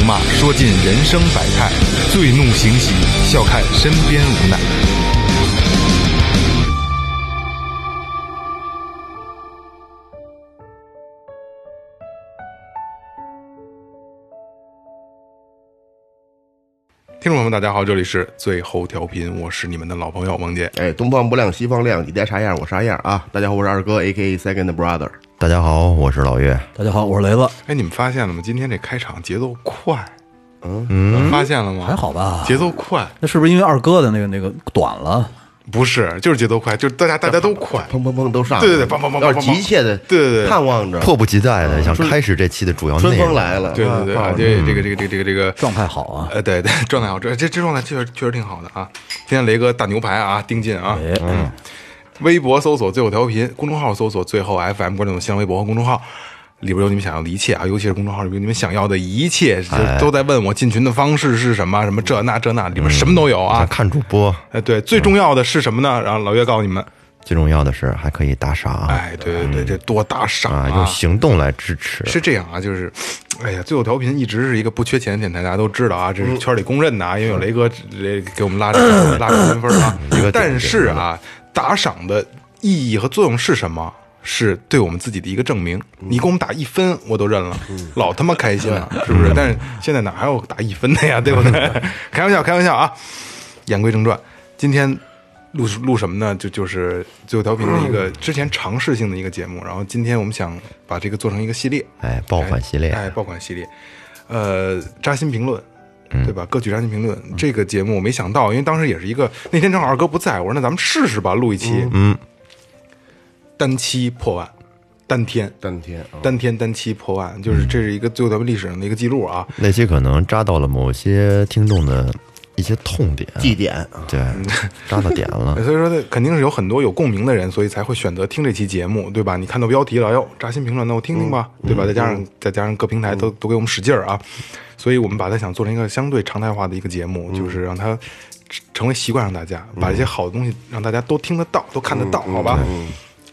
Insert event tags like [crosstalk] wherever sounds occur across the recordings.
怒骂，说尽人生百态；醉怒行喜，笑看身边无奈。听众朋友们，大家好，这里是最后调频，我是你们的老朋友王杰。哎，东方不亮西方亮，你爹啥样我啥样啊！大家好，我是二哥，A K A Second Brother。大家好，我是老岳。大家好，我是雷子，哎，你们发现了吗？今天这开场节奏快，嗯，发现了吗？还好吧？节奏快，那是不是因为二哥的那个那个短了？不是，就是节奏快，就是大家大家都快，砰砰砰都上，对对对砰砰砰砰要是急切的，对对对盼望着迫不及待的想开始这期的主要内春容。风来了，对对对，啊，这这个这个这个这个这个状态好啊！呃，对对，[laughs] 状态好，这这这状态确实确实挺好的啊。今天雷哥大牛排啊，盯紧啊，哎，嗯，微博搜索最后调频，公众号搜索最后 FM，关注新浪微博和公众号。里边有你们想要的一切啊，尤其是公众号里边你们想要的一切，就都在问我进群的方式是什么，什么这那这那，里边什么都有啊想。看主播，哎，对，最重要的是什么呢？然后老岳告诉你们，最重要的是还可以打赏哎，对对对，这多打赏啊，用行动来支持。是这样啊，就是，哎呀，最后调频一直是一个不缺钱的电台，大家都知道啊，这是圈里公认的啊，因为有雷哥这给我们拉着拉着 [coughs] 评分啊。但是啊，打赏的意义和作用是什么？是对我们自己的一个证明。你给我们打一分，我都认了，老他妈开心了，是不是？但是现在哪还有打一分的呀？[laughs] 对不对？开玩笑，开玩笑啊！言归正传，今天录录什么呢？就就是最后调频的一个之前尝试性的一个节目，然后今天我们想把这个做成一个系列，哎，爆款系列，哎，爆款系列，呃，扎心评论。对吧？歌曲专辑评论这个节目我没想到，因为当时也是一个那天正好二哥不在，我说那咱们试试吧，录一期，嗯，单期破万，单天单天啊，单天单期破万，就是这是一个最后调频历史上的一个记录啊。那期可能扎到了某些听众的一些痛点，地点啊，对，扎到点了。[laughs] 所以说，呢，肯定是有很多有共鸣的人，所以才会选择听这期节目，对吧？你看到标题了，哟，扎心评论，那我听听吧，对吧？再加上再加上各平台都都给我们使劲儿啊，所以我们把它想做成一个相对常态化的一个节目，就是让它成为习惯，让大家把一些好的东西让大家都听得到，都看得到，好吧？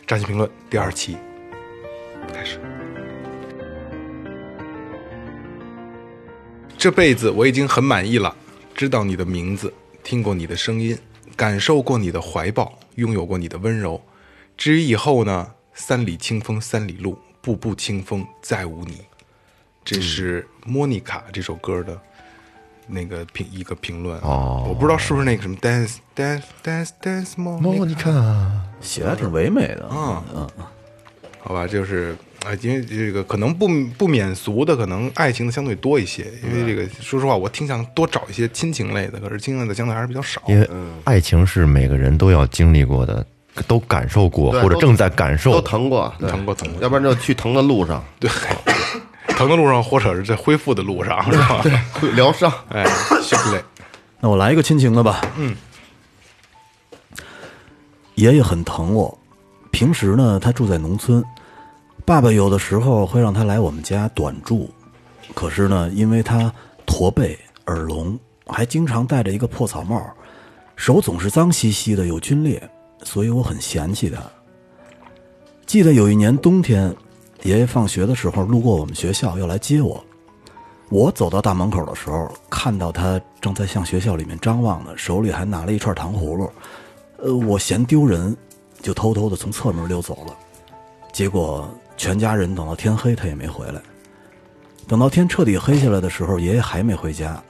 扎心评论第二期开始。这辈子我已经很满意了，知道你的名字，听过你的声音，感受过你的怀抱，拥有过你的温柔。至于以后呢，三里清风三里路，步步清风再无你。这是《莫妮卡》这首歌的那个评一个评论哦。我不知道是不是那个什么 dance dance dance dance 莫莫妮卡，写的挺唯美的。啊嗯，好吧，就是啊，因为这个可能不不免俗的，可能爱情的相对多一些。因为这个，说实话，我挺想多找一些亲情类的，可是亲情类的相对还是比较少。因为爱情是每个人都要经历过的，都感受过或者正在感受都。疼过，疼过疼过要不然就去疼的路上对，疼的路上，或者是在恢复的路上，是吧？会疗伤。哎，兄弟，那我来一个亲情的吧。嗯，爷爷很疼我，平时呢他住在农村，爸爸有的时候会让他来我们家短住，可是呢，因为他驼背、耳聋，还经常戴着一个破草帽，手总是脏兮兮的，有皲裂，所以我很嫌弃他。记得有一年冬天，爷爷放学的时候路过我们学校要来接我，我走到大门口的时候，看到他正在向学校里面张望呢，手里还拿了一串糖葫芦。呃，我嫌丢人，就偷偷的从侧门溜走了。结果全家人等到天黑，他也没回来。等到天彻底黑下来的时候，爷爷还没回家，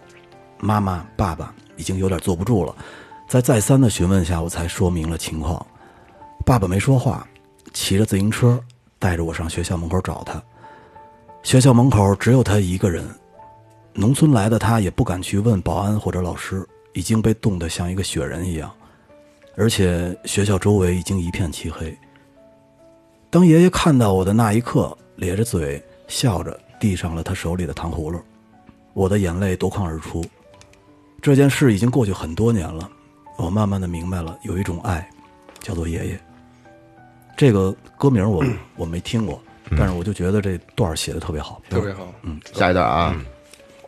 妈妈、爸爸已经有点坐不住了。在再三的询问下，我才说明了情况。爸爸没说话，骑着自行车带着我上学校门口找他。学校门口只有他一个人，农村来的他也不敢去问保安或者老师，已经被冻得像一个雪人一样，而且学校周围已经一片漆黑。当爷爷看到我的那一刻，咧着嘴笑着递上了他手里的糖葫芦。我的眼泪夺眶而出。这件事已经过去很多年了，我慢慢的明白了，有一种爱，叫做爷爷。这个歌名我我没听过，但是我就觉得这段写的特别好，特别好。嗯下一段啊，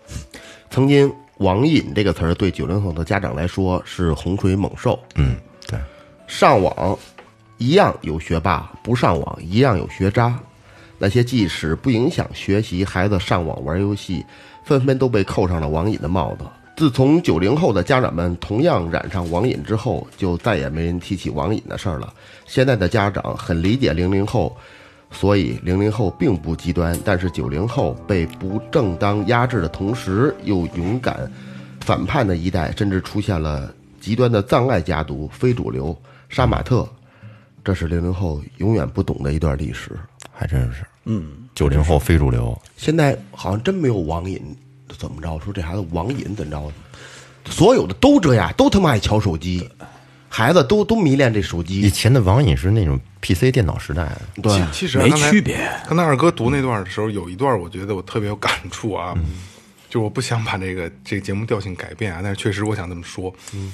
[laughs] 曾经“网瘾”这个词儿对九零后的家长来说是洪水猛兽。嗯，对，上网一样有学霸，不上网一样有学渣。那些即使不影响学习，孩子上网玩游戏，纷纷都被扣上了网瘾的帽子。自从九零后的家长们同样染上网瘾之后，就再也没人提起网瘾的事儿了。现在的家长很理解零零后，所以零零后并不极端，但是九零后被不正当压制的同时，又勇敢反叛的一代，甚至出现了极端的藏爱家族、非主流、杀马特，这是零零后永远不懂的一段历史。还真是。嗯，九零后非主流，现在好像真没有网瘾，怎么着？说这孩子网瘾怎么着？所有的都这样，都他妈爱瞧手机，孩子都都迷恋这手机以。前的网瘾是那种 PC 电脑时代，对，其实没区别。刚才二哥读那段的时候，有一段我觉得我特别有感触啊，就我不想把这个这个节目调性改变啊，但是确实我想这么说。嗯，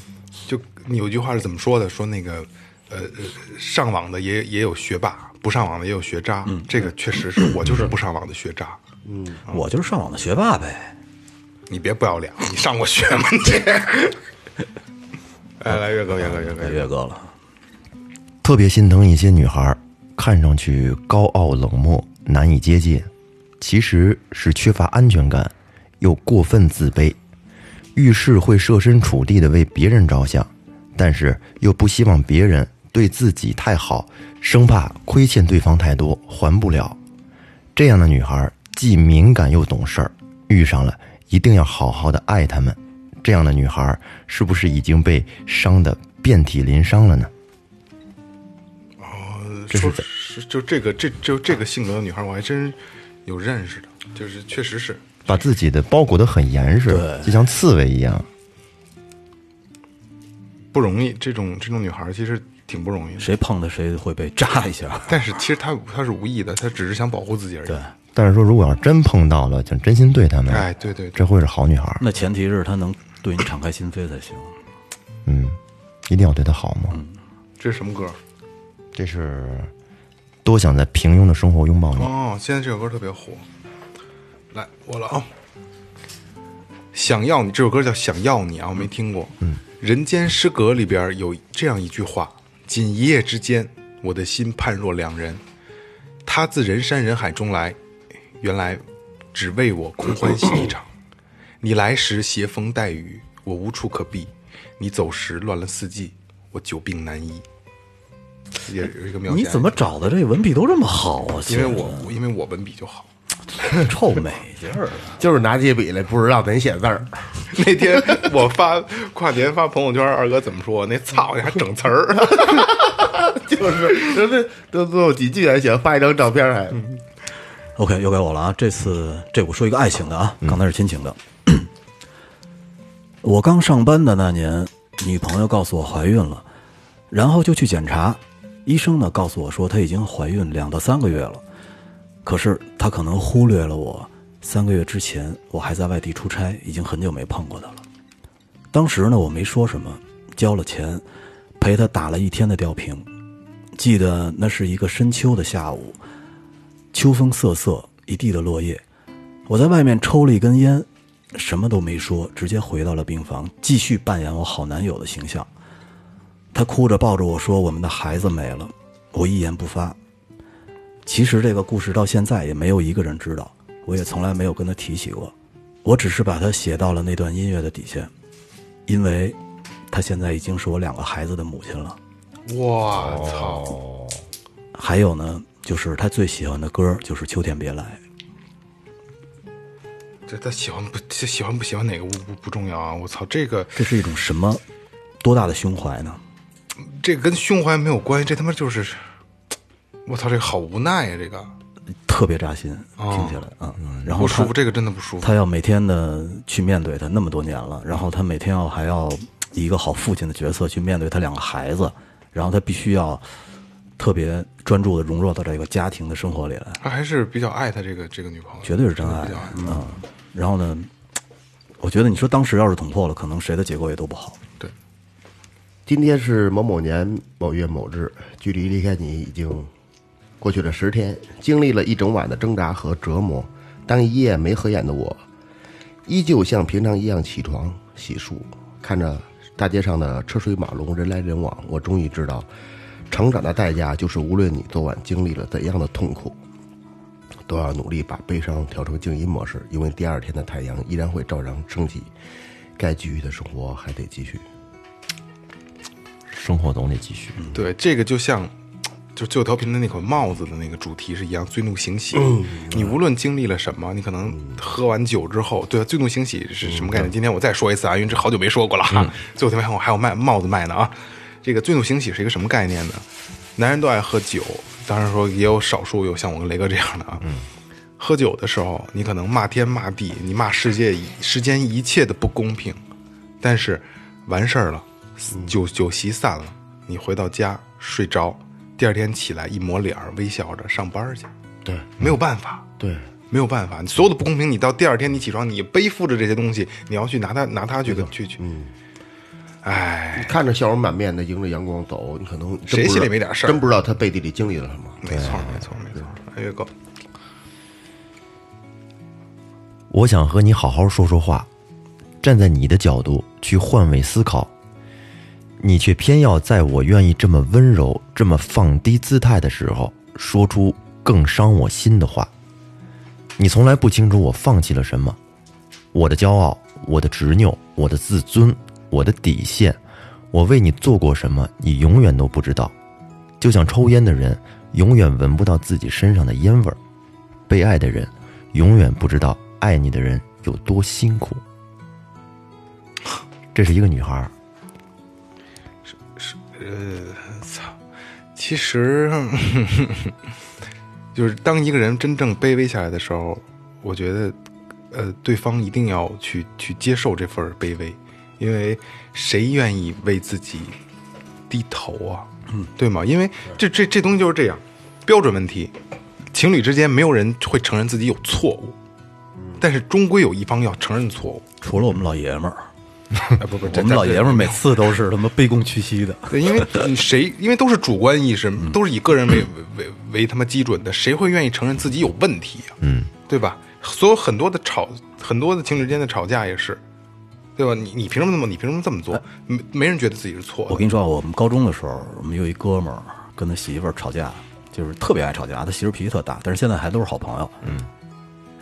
就有句话是怎么说的？说那个呃呃，上网的也也有学霸，不上网的也有学渣。这个确实是我就是不上网的学渣。嗯我就是上网的学霸呗。你别不要脸，你上过学吗？你？来 [laughs] 来，岳哥，岳哥，岳哥岳哥了，特别心疼一些女孩，看上去高傲冷漠，难以接近，其实是缺乏安全感，又过分自卑，遇事会设身处地的为别人着想，但是又不希望别人对自己太好，生怕亏欠对方太多还不了。这样的女孩儿既敏感又懂事儿，遇上了一定要好好的爱她们。这样的女孩儿是不是已经被伤得遍体鳞伤了呢？哦这是就这个这就这个性格的女孩，我还真有认识的，就是确实是把自己的包裹得很严实，就像刺猬一样。不容易。这种这种女孩其实挺不容易的，谁碰的谁会被扎一下。但是其实他他是无意的，他只是想保护自己而已。对，但是说，如果要真碰到了，就真心对他们，哎，对对对，这会是好女孩儿。那前提是他能对你敞开心扉才行。嗯，一定要对她好嘛。这是什么歌？这是多想在平庸的生活拥抱你。哦，现在这首歌特别火。来，我了啊！想要你这首歌叫《想要你》啊，我没听过。嗯，《人间失格》里边有这样一句话：“仅一夜之间，我的心判若两人。他自人山人海中来，原来只为我空欢喜一场。你来时携风带雨，我无处可避；你走时乱了四季，我久病难医。”也有一个描写。你怎么找的这文笔都这么好啊？因为我因为我文笔就好。[laughs] 臭美劲儿啊！就是拿起笔来不知道怎写字儿。[laughs] 那天我发跨年发朋友圈，二哥怎么说？那操，你还整词儿？[laughs] 就是，人家都都有几句还行，发一张照片还。OK，又该我了啊！这次这我说一个爱情的啊，刚才是亲情的。[clears throat] 我刚上班的那年，女朋友告诉我怀孕了，然后就去检查，医生呢告诉我说她已经怀孕两到三个月了，可是他可能忽略了我三个月之前我还在外地出差，已经很久没碰过他了。当时呢我没说什么，交了钱，陪他打了一天的吊瓶。记得那是一个深秋的下午，秋风瑟瑟，一地的落叶。我在外面抽了一根烟，什么都没说，直接回到了病房，继续扮演我好男友的形象。他哭着抱着我说：“我们的孩子没了。”我一言不发。其实这个故事到现在也没有一个人知道，我也从来没有跟他提起过。我只是把它写到了那段音乐的底下，因为她现在已经是我两个孩子的母亲了。我操！还有呢，就是他最喜欢的歌就是《秋天别来》。这他喜欢不这喜欢不喜欢哪个不不不重要啊！我操，这个这是一种什么多大的胸怀呢？这个跟胸怀没有关系，这他妈就是，我操，这个好无奈呀、这个特别扎心，听起来啊、嗯，然后不舒服，这个真的不舒服。他要每天的去面对他那么多年了，然后他每天要还要以一个好父亲的角色去面对他两个孩子，然后他必须要特别专注的融入到这个家庭的生活里来，他还是比较爱他这个这个女朋友，绝对是真爱比较爱。嗯，然后呢，我觉得你说当时要是捅破了，可能谁的结果也都不好。对今天是某某年某月某日，距离离开你已经过去了十天，经历了一整晚的挣扎和折磨。当一夜没合眼的我，依旧像平常一样起床洗漱，看着大街上的车水马龙、人来人往，我终于知道，成长的代价就是无论你昨晚经历了怎样的痛苦，都要努力把悲伤调成静音模式，因为第二天的太阳依然会照常升起，该继续的生活还得继续。生活总得继续。对，这个就像就最后调频的那款帽子的那个主题是一样，醉怒行喜。你无论经历了什么，你可能喝完酒之后，对吧？醉怒行喜是什么概念？今天我再说一次啊，因为这好久没说过了哈。最后调频还有还有卖帽子卖呢啊。这个醉怒行喜是一个什么概念呢？男人都爱喝酒，当然说也有少数有像我跟雷哥这样的啊。喝酒的时候，你可能骂天骂地，你骂世界世间一切的不公平，但是完事儿了，酒酒席散了，你回到家睡着，第二天起来一抹脸儿，微笑着上班去，对。没有办法，对，没有办法，你所有的不公平，你到第二天你起床，你背负着这些东西，你要去拿它拿它去去去，嗯，哎，看着笑容满面的迎着阳光走，你可能谁心里没点事儿。真不知道他背地里经历了什么。没错没错没错，哎岳哥，我想和你好好说说话，站在你的角度去换位思考，你却偏要在我愿意这么温柔、这么放低姿态的时候，说出更伤我心的话。你从来不清楚我放弃了什么，我的骄傲，我的执拗，我的自尊，我的底线，我为你做过什么，你永远都不知道。就像抽烟的人永远闻不到自己身上的烟味儿，被爱的人永远不知道爱你的人有多辛苦。这是一个女孩呃，操，其实 [laughs] 就是当一个人真正卑微下来的时候，我觉得，呃，对方一定要去去接受这份卑微，因为谁愿意为自己低头啊？嗯，对吗？因为这这这东西就是这样，标准问题，情侣之间没有人会承认自己有错误，但是终归有一方要承认错误。除了我们老爷们儿，哎，[laughs] 不不，我们老爷们儿每次都是他妈卑躬屈膝的。对，因为谁，因为都是主观意识，都是以个人为为为为他妈基准的，谁会愿意承认自己有问题呀、嗯，对吧？所有很多的吵，很多的情侣之间的吵架也是，对吧？你你凭什么这么，你凭什么这么做？没没人觉得自己是错的。我跟你说啊，我们高中的时候，我们有一哥们儿跟他媳妇儿吵架，就是特别爱吵架。他媳妇儿脾气特大，但是现在还都是好朋友。嗯。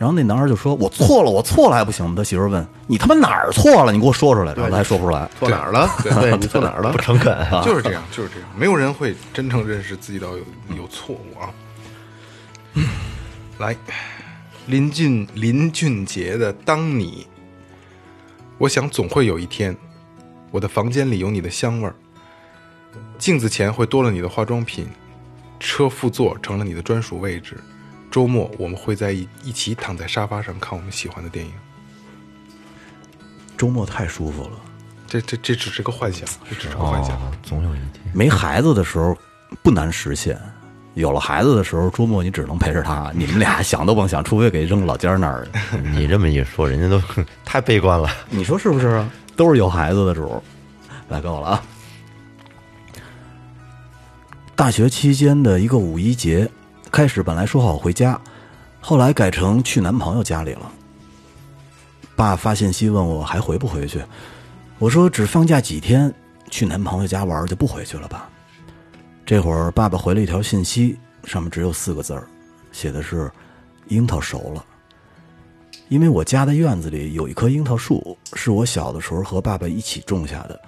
然后那男孩就说：“我错了，我错了还不行吗？”他媳妇儿问：“你他妈哪儿错了？你给我说出来。”然后他还说不出来。错哪儿了？对 [laughs] 你错哪儿了？不诚恳啊。[laughs] 就是这样，就是这样，没有人会真正认识自己到有有错误啊。来，林俊林俊杰的《当你》，我想总会有一天，我的房间里有你的香味儿，镜子前会多了你的化妆品，车副座成了你的专属位置，周末我们会在一一起躺在沙发上看我们喜欢的电影。周末太舒服了。这这这只是个幻想，这只是个幻想。哦，总有一天。没孩子的时候不难实现，有了孩子的时候，周末你只能陪着他，[laughs] 你们俩想都甭想，除非给扔老家那儿。你这么一说，人家都 [laughs] 太悲观了。你说是不是啊？都是有孩子的主儿。来，够了啊！大学期间的一个五一节，开始本来说好回家，后来改成去男朋友家里了。爸发信息问我还回不回去，我说只放假几天，去男朋友家玩就不回去了吧。这会儿爸爸回了一条信息，上面只有四个字儿，写的是“樱桃熟了”。因为我家的院子里有一棵樱桃树，是我小的时候和爸爸一起种下的。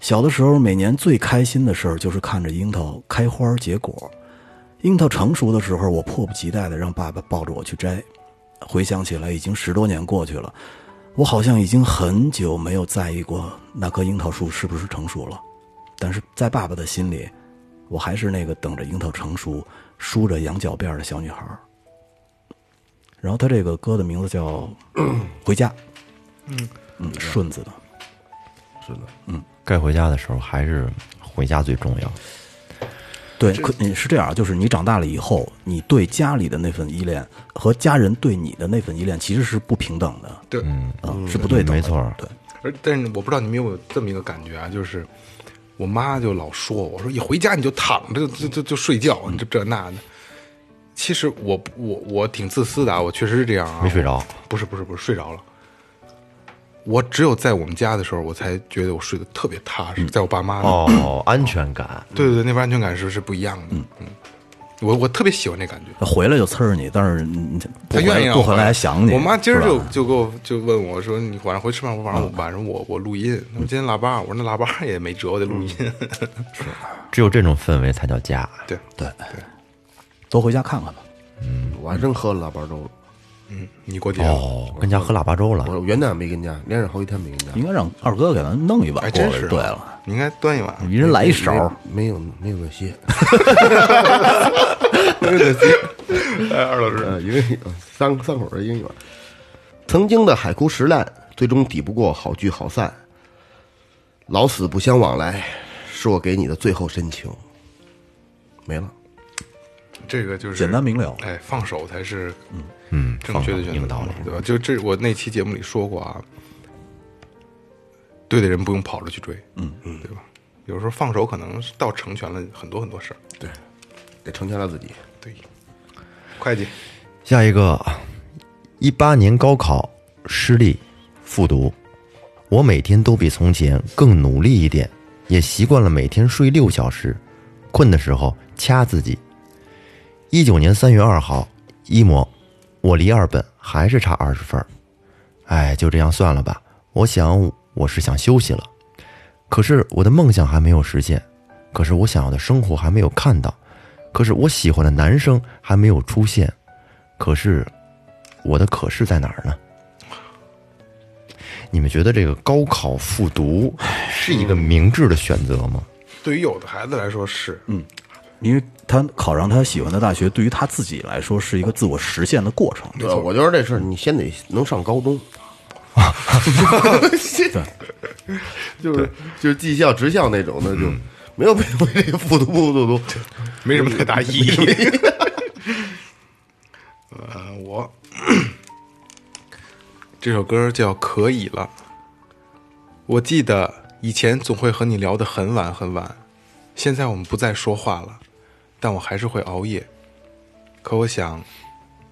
小的时候，每年最开心的事儿就是看着樱桃开花结果。樱桃成熟的时候，我迫不及待地让爸爸抱着我去摘。回想起来，已经十多年过去了，我好像已经很久没有在意过那棵樱桃树是不是成熟了。但是在爸爸的心里，我还是那个等着樱桃成熟、梳着羊角辫儿的小女孩儿。然后他这个歌的名字叫《回家》，嗯嗯，顺子的。是的，嗯该回家的时候还是回家最重要。对，可你是这样，就是你长大了以后，你对家里的那份依恋和家人对你的那份依恋其实是不平等的，对，嗯，是不对等的。没错对，而但是我不知道你们有没有这么一个感觉啊，就是我妈就老说我说一回家你就躺着就就就就睡觉，你就这那的。其实我我我挺自私的啊，我确实是这样啊。没睡着，不是不是不是睡着了。我只有在我们家的时候，我才觉得我睡得特别踏实。在我爸妈那，哦，安全感，对对对，那边安全感是是不一样的。嗯嗯，我我特别喜欢那感觉。回来就呲儿你，但是你不回他愿意让我来不回来还想你。我妈今儿是吧就就给我就问我说：“你晚上回吃饭？我晚上晚上我我录音。那么今天腊八，我说那腊八也没辙，我得录音。[laughs] 只有这种氛围才叫家。对对多回家看看吧。我还真喝了腊八粥了。嗯，你过节了哦，跟家喝腊八粥了，我元旦没跟家，连着好几天没跟家。应该让二哥给咱弄一碗过来。真是。对了，，你应该端一碗。一人来一勺。没有没有那 [laughs] 些，哎，二老师，呃，一个三三口的英语。曾经的海枯石烂，最终抵不过好聚好散。老死不相往来，是我给你的最后深情。没了，这个就是简单明了哎，放手才是嗯，正确的选择，有道理。对吧？就这，我那期节目里说过啊，对的人不用跑着去追，嗯嗯，对吧？有时候放手可能是倒成全了很多很多事儿。对得成全了自己。对，会计，下一个，一八年高考失利复读，我每天都比从前更努力一点，也习惯了每天睡六小时，困的时候掐自己。一九年三月二号，一模，我离二本还是差二十分儿，哎，就这样算了吧。我想我是想休息了，可是我的梦想还没有实现，可是我想要的生活还没有看到，可是我喜欢的男生还没有出现，可是我的可是在哪儿呢？你们觉得这个高考复读是一个明智的选择吗？对于有的孩子来说是，嗯，因为他考上他喜欢的大学，对于他自己来说是一个自我实现的过程。对，我觉得这事儿你先得能上高中。[laughs] 对，就是就是技校、职校那种的，就没有没有这个复读不复读。没什么太大意义。[laughs] 呃，我这首歌叫《可以了》。我记得以前总会和你聊得很晚很晚，现在我们不再说话了，但我还是会熬夜。可我想，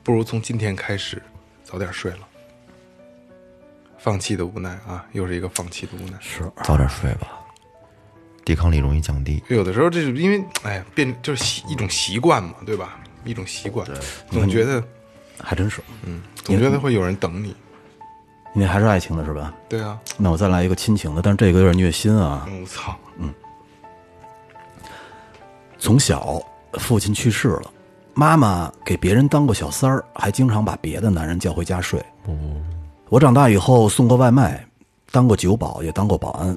不如从今天开始早点睡了。放弃的无奈啊，又是一个放弃的无奈。是早点睡吧，抵抗力容易降低。有的时候这是因为，哎，变就是习一种习惯嘛，对吧？一种习惯，总觉得，还真是，嗯，总觉得会有人等你。因为还是爱情的是吧？对啊，那我再来一个亲情的，但是这个有点虐心啊。嗯，我操，从小父亲去世了，妈妈给别人当过小三儿，还经常把别的男人叫回家睡。我长大以后送过外卖，当过酒保，也当过保安。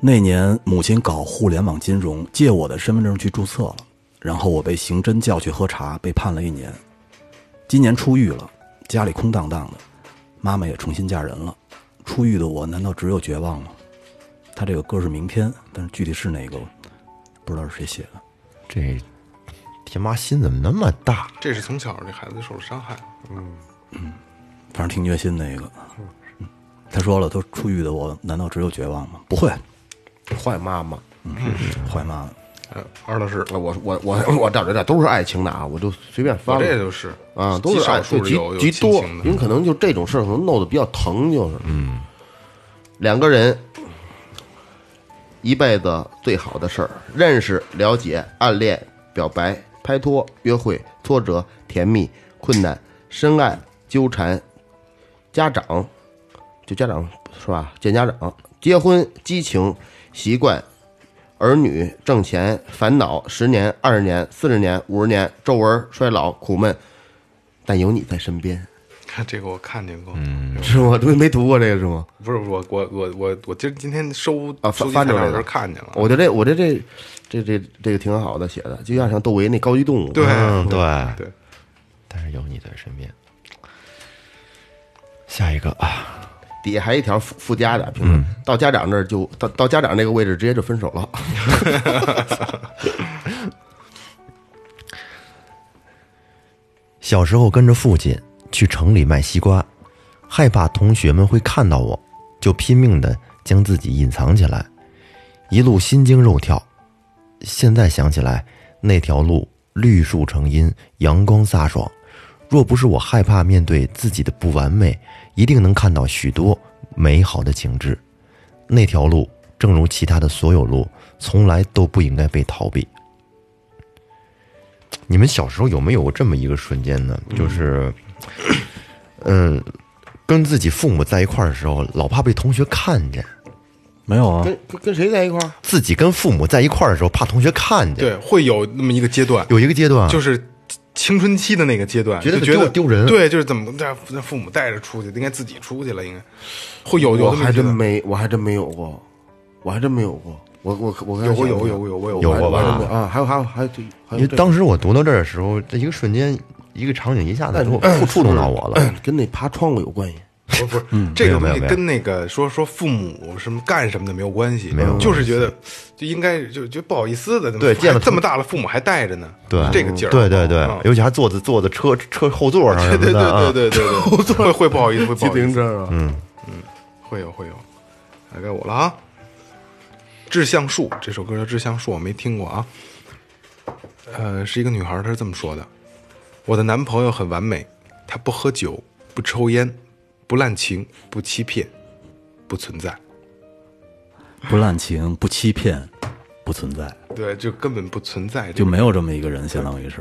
那年母亲搞互联网金融，借我的身份证去注册了，然后我被刑侦叫去喝茶，被判了一年。今年出狱了，家里空荡荡的，妈妈也重新嫁人了。出狱的我，难道只有绝望吗？他这个歌是明天，但是具体是哪个，不知道是谁写的。这天妈心怎么那么大？这是从小这孩子受了伤害。嗯嗯反正挺虐心的一个。嗯他说了，都出狱的我，难道只有绝望吗？不会，坏妈妈，嗯坏妈妈。呃，二老师，我我我我找着点都是爱情的啊，我就随便发了这就是啊，都是爱数极极多，亲情的。因为可能就这种事儿可能弄得比较疼，就是嗯，两个人一辈子最好的事儿，认识、了解、暗恋、表白、拍拖、约会、挫折、甜蜜、困难、深爱、纠缠、家长，就家长是吧？见家长、结婚、激情、习惯、儿女、挣钱、烦恼、十年、二十年、四十年、五十年、皱纹、衰老、苦闷，但有你在身边，看这个我看见过，是我？都没读过这个是吗？不是，我我我我我今今天收啊翻发来的时候看见了。我觉得这我觉得这这这这个挺好的写的，就像像窦唯那高级动物，对、对对。但是有你在身边，下一个啊，底下还有一条附附加的评论，嗯、到家长那儿就到到家长那个位置直接就分手了。[laughs] [laughs] 小时候跟着父亲。去城里卖西瓜，害怕同学们会看到我，就拼命的将自己隐藏起来，一路心惊肉跳。现在想起来，那条路绿树成荫，阳光飒爽。若不是我害怕面对自己的不完美，一定能看到许多美好的景致。那条路，正如其他的所有路，从来都不应该被逃避。你们小时候有没有过这么一个瞬间呢？就是，[coughs] 跟自己父母在一块儿的时候，老怕被同学看见；没有啊，跟跟跟谁在一块儿？自己跟父母在一块儿的时候，怕同学看见。对，会有那么一个阶段，有一个阶段，就是青春期的那个阶段，觉得觉得丢丢人。对，就是怎么让让父母带着出去，应该自己出去了，应该。会有有我还真没，我还真没有过，我还真没有过。我我我有过有过有过有过有有过吧？啊，还有还有还有因为当时我读到这儿的时候，这一个瞬间，一个场景一下子触触触动到我了。跟那爬窗户有关系。不是不是，这个东西跟那个说说父母什么干什么的没有关系，没有就是觉得就应该就就不好意思的，对见了这么大了，父母还带着呢，对，这个劲儿，对对对嗯，尤其还坐在坐在车车后座上什对对对。对对对对，会 [laughs] 会不好意思，会不自好意思，行车啊，嗯，会有会有，来该我了啊。志向树这首歌叫《志向树》，我没听过啊。呃，是一个女孩，她是这么说的：“我的男朋友很完美，他不喝酒，不抽烟，不滥情，不欺骗，不存在。不滥情，不欺骗，不存在，对，就根本不存在，就没有这么一个人，相当于是，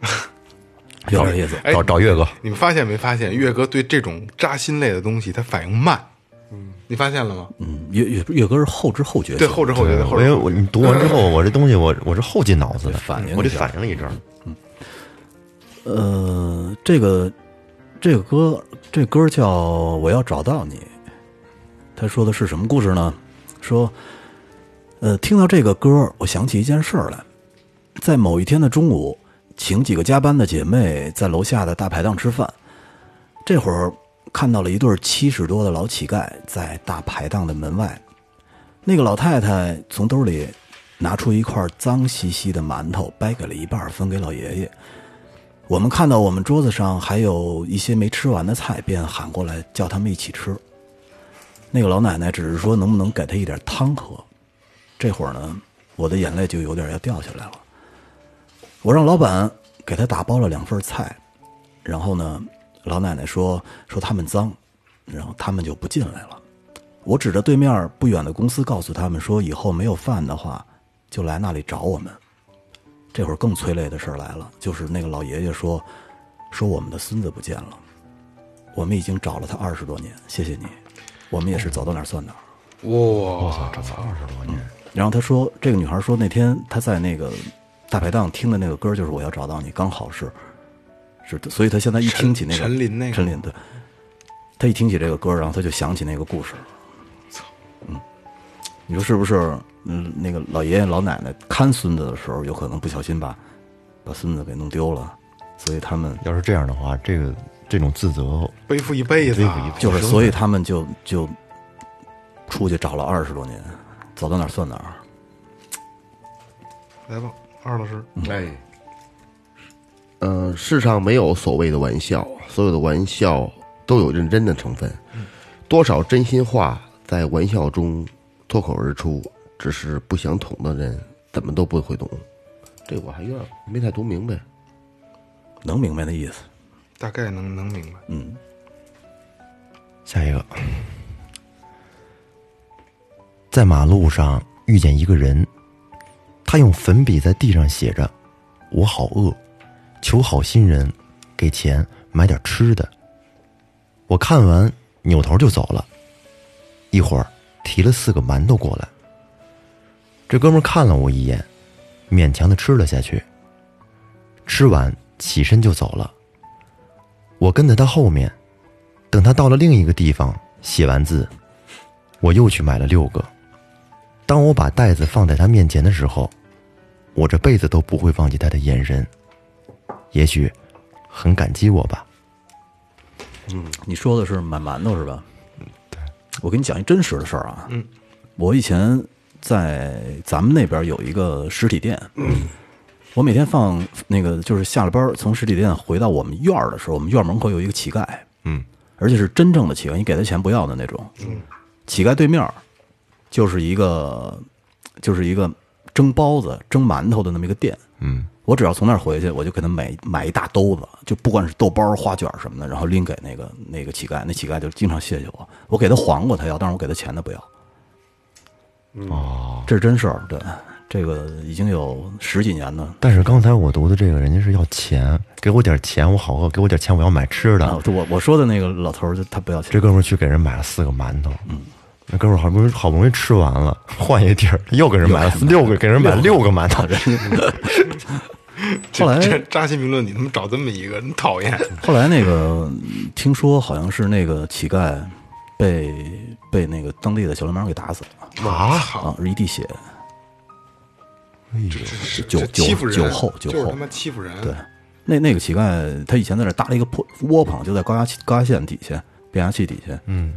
[laughs] 有点意思。哎找找岳哥，你们发现没发现，岳哥对这种扎心类的东西他反应慢，嗯，你发现了吗？嗯，岳岳岳哥是后知后觉，对，后知后觉的后知后觉。因为我你读完之后，[laughs] 我这东西我我是后进脑子的，反应我得反应了一阵儿。呃，这个这个歌，这歌叫《我要找到你》。他说的是什么故事呢？说，呃，听到这个歌，我想起一件事儿来。在某一天的中午，请几个加班的姐妹在楼下的大排档吃饭。这会儿看到了一对七十多的老乞丐在大排档的门外。那个老太太从兜里拿出一块脏兮兮的馒头，掰给了一半，分给老爷爷。我们看到我们桌子上还有一些没吃完的菜，便喊过来叫他们一起吃。那个老奶奶只是说能不能给他一点汤喝。这会儿呢，我的眼泪就有点要掉下来了。我让老板给他打包了两份菜，然后呢，老奶奶说说他们脏，然后他们就不进来了。我指着对面不远的公司，告诉他们说以后没有饭的话，就来那里找我们。这会儿更催泪的事儿来了，就是那个老爷爷说，说我们的孙子不见了，我们已经找了他二十多年，谢谢你，我们也是走到哪儿算哪儿。哇，然后他说，这个女孩说那天她在那个大排档听的那个歌就是我要找到你，刚好是是的，所以他现在一听起那个陈陈琳那个陈琳对，他一听起这个歌，然后他就想起那个故事。操嗯，你说是不是？嗯，那个老爷爷老奶奶看孙子的时候，有可能不小心把把孙子给弄丢了，所以他们要是这样的话，这个这种自责，背负一辈子啊，就是，所以他们就就出去找了二十多年，走到哪儿算哪儿。来吧，二老师，哎，嗯、世上没有所谓的玩笑，所有的玩笑都有认真的成分。多少真心话在玩笑中脱口而出，只是不想懂的人怎么都不会懂。这我还有点没太读明白。能明白的意思。大概能能明白。嗯下一个，在马路上遇见一个人，他用粉笔在地上写着：“我好饿，求好心人给钱买点吃的。”我看完扭头就走了，一会儿提了四个馒头过来。这哥们看了我一眼，勉强的吃了下去。吃完起身就走了。我跟在他后面，等他到了另一个地方写完字，我又去买了六个。当我把袋子放在他面前的时候，我这辈子都不会忘记他的眼神，也许很感激我吧。嗯你说的是买馒头是吧？对，我给你讲一真实的事儿啊。嗯，我以前在咱们那边有一个实体店，嗯，我每天放那个，就是下了班从实体店回到我们院儿的时候，我们院门口有一个乞丐，嗯，而且是真正的乞丐，你给他钱不要的那种。嗯，乞丐对面就是一个就是一个蒸包子、蒸馒头的那么一个店。嗯，我只要从那儿回去，我就给他买买一大兜子，就不管是豆包、花卷什么的，然后拎给那个那个乞丐，那乞丐就经常谢谢我。我给他黄瓜他要，但是我给他钱他不要。哦，这是真事儿，对，这个已经有十几年了。但是刚才我读的这个，人家是要钱，给我点钱，我好饿，给我点钱，我要买吃的。啊，我我说的那个老头儿，他不要钱。这哥们儿去给人买了四个馒头，嗯，那哥们儿好不容易好不容易吃完了，换一地儿又给人买了六个，给人买六个馒头，[laughs] 后来这扎心评论，你他妈找这么一个，你讨厌。后来那个嗯听说好像是那个乞丐被被那个当地的小流氓给打死了啊！啊，是一地血。这酒酒酒后酒后就是他妈欺负人。对，那那个乞丐他以前在这搭了一个破窝棚，就在高压器高压线底下变压器底下。嗯，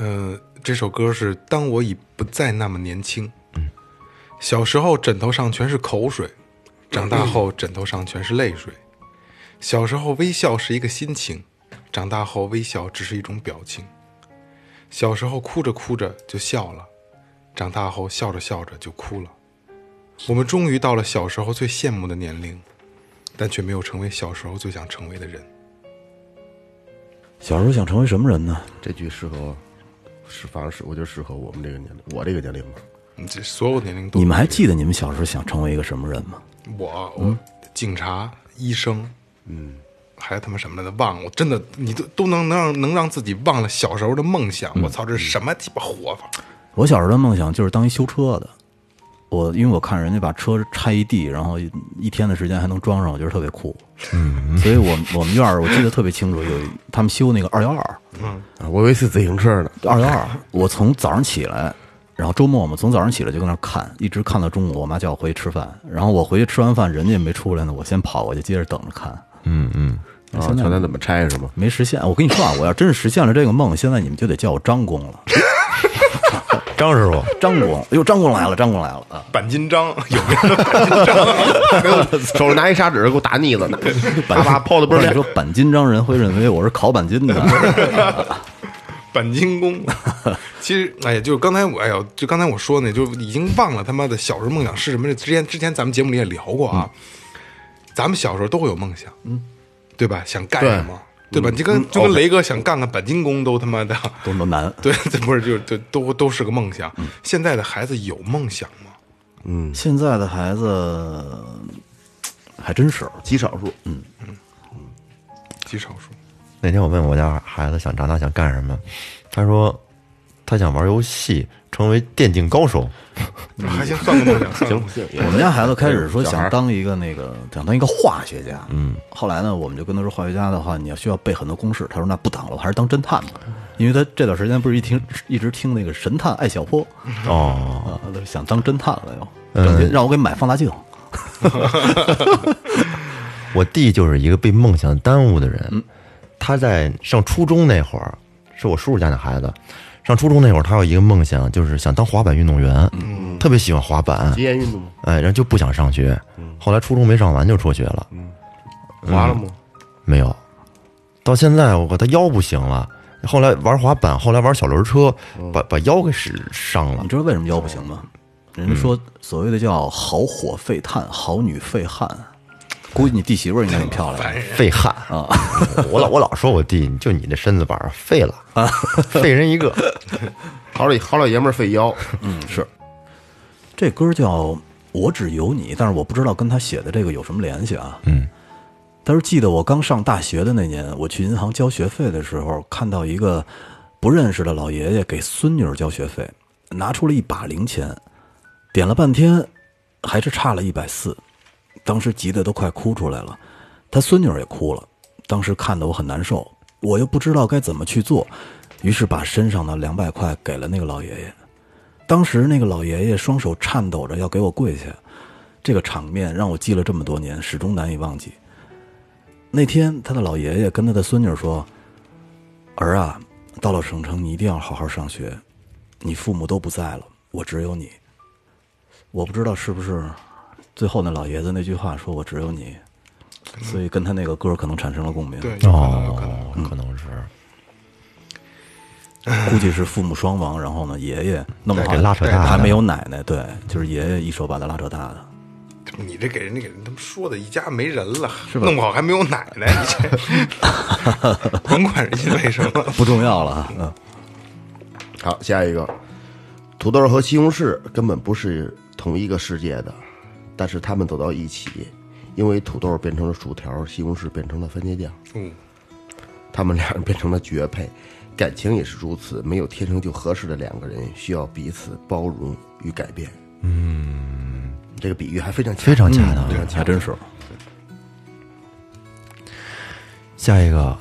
呃，这首歌是《当我已不再那么年轻》。嗯，小时候枕头上全是口水，长大后枕头上全是泪水。小时候微笑是一个心情，长大后微笑只是一种表情。小时候哭着哭着就笑了，长大后笑着笑着就哭了。我们终于到了小时候最羡慕的年龄，但却没有成为小时候最想成为的人。小时候想成为什么人呢？这句适合，是反正是我觉得适合我们这个年龄，我这个年龄吧。嗯这所有年龄都你们还记得你们小时候想成为一个什么人吗？我我警察、医生，嗯，还他妈什么来的忘了，我真的你都都能能让能让自己忘了小时候的梦想，我操，这是什么鸡巴活法？我小时候的梦想就是当一修车的。我因为我看人家把车拆一地，然后一天的时间还能装上，我觉得特别酷。嗯，所以我们我们院儿我记得特别清楚，有他们修那个二幺二，嗯，我以为是自行车呢。二幺二，我从早上起来，然后周末嘛，从早上起来就跟那看，一直看到中午。我妈叫我回去吃饭，然后我回去吃完饭，人家也没出来呢，我先跑过去接着等着看。嗯嗯，啊，现在瞧他怎么拆是吗？没实现，我跟你说啊，我要真是实现了这个梦，现在你们就得叫我张工了。张师傅，张工，哎呦，张工来了，张工来了啊！钣金章有名的钣金章，手里拿一砂纸给我打腻子呢，啪啪泡的倍儿亮。你说钣金张人会认为我是烤板金的，板金工。其实，哎呀，就是刚才我，哎呦，就刚才我说那，就已经忘了他妈的小时候梦想是什么。之前之前咱们节目里也聊过啊，咱们小时候都会有梦想，嗯，对吧？想干什么，对吧？你就跟就跟雷哥想干个钣金工都他妈的，多么难。对，这不是就就都都是个梦想。现在的孩子有梦想吗？嗯现在的孩子还真是，极少数，嗯嗯嗯极少数。那天我问我家孩子想长大想干什么，他说他想玩游戏，成为电竞高手。[laughs] 还行，算个梦想，算个梦想。我们家孩子开始说想当一个那个想当一个化学家，嗯，后来呢，我们就跟他说，化学家的话，你要需要背很多公式。他说那不当了，我还是当侦探吧，因为他这段时间不是一听一直听那个神探艾小坡哦，想当侦探了又，让我给买放大镜。[laughs] 我弟就是一个被梦想耽误的人。他在上初中那会儿，是我叔叔家的孩子。上初中那会儿，他有一个梦想，就是想当滑板运动员，特别喜欢滑板极，限运动？哎，然后就不想上学。后来初中没上完就辍学了，滑了吗？没有。到现在我他腰不行了，后来玩滑板，后来玩小轮车，把把腰给使伤了你。知道为什么腰不行吗？人家说所谓的叫好火废炭，好女废汉。估计你弟媳妇儿应该很漂亮的。废汉啊！[laughs] 我老我老说我弟，就你这身子板儿废了啊，[laughs] 废人一个。好老好老爷们儿废腰，嗯，是。这歌叫《我只有你》，但是我不知道跟他写的这个有什么联系啊。嗯，他说记得我刚上大学的那年，我去银行交学费的时候，看到一个不认识的老爷爷给孙女儿交学费，拿出了一把零钱，点了半天，还是差了一百四，当时急得都快哭出来了。他孙女也哭了，当时看得我很难受，我又不知道该怎么去做，于是把身上的两百块给了那个老爷爷。当时那个老爷爷双手颤抖着要给我跪下，这个场面让我记了这么多年，始终难以忘记。那天，他的老爷爷跟他的孙女说：“儿啊，到了省城，你一定要好好上学，你父母都不在了，我只有你。”我不知道是不是最后那老爷子那句话说：“我只有你。”所以跟他那个歌可能产生了共鸣。对，有可能，有可能。哦，可能是估计是父母双亡，然后呢，爷爷弄好给拉扯大还没有奶奶，对，就是爷爷一手把他拉扯大的。你这给人家给人他们说的一家没人了，弄不好还没有奶奶，你这 [laughs] 甭管人家为什么。不重要了啊，嗯，好，下一个，土豆和西红柿根本不是同一个世界的，但是他们走到一起，因为土豆变成了薯条，西红柿变成了番茄酱，嗯，他们俩人变成了绝配。感情也是如此，没有天生就合适的两个人，需要彼此包容与改变。嗯，这个比喻还非常非常恰当非常恰当。还真是。下一个，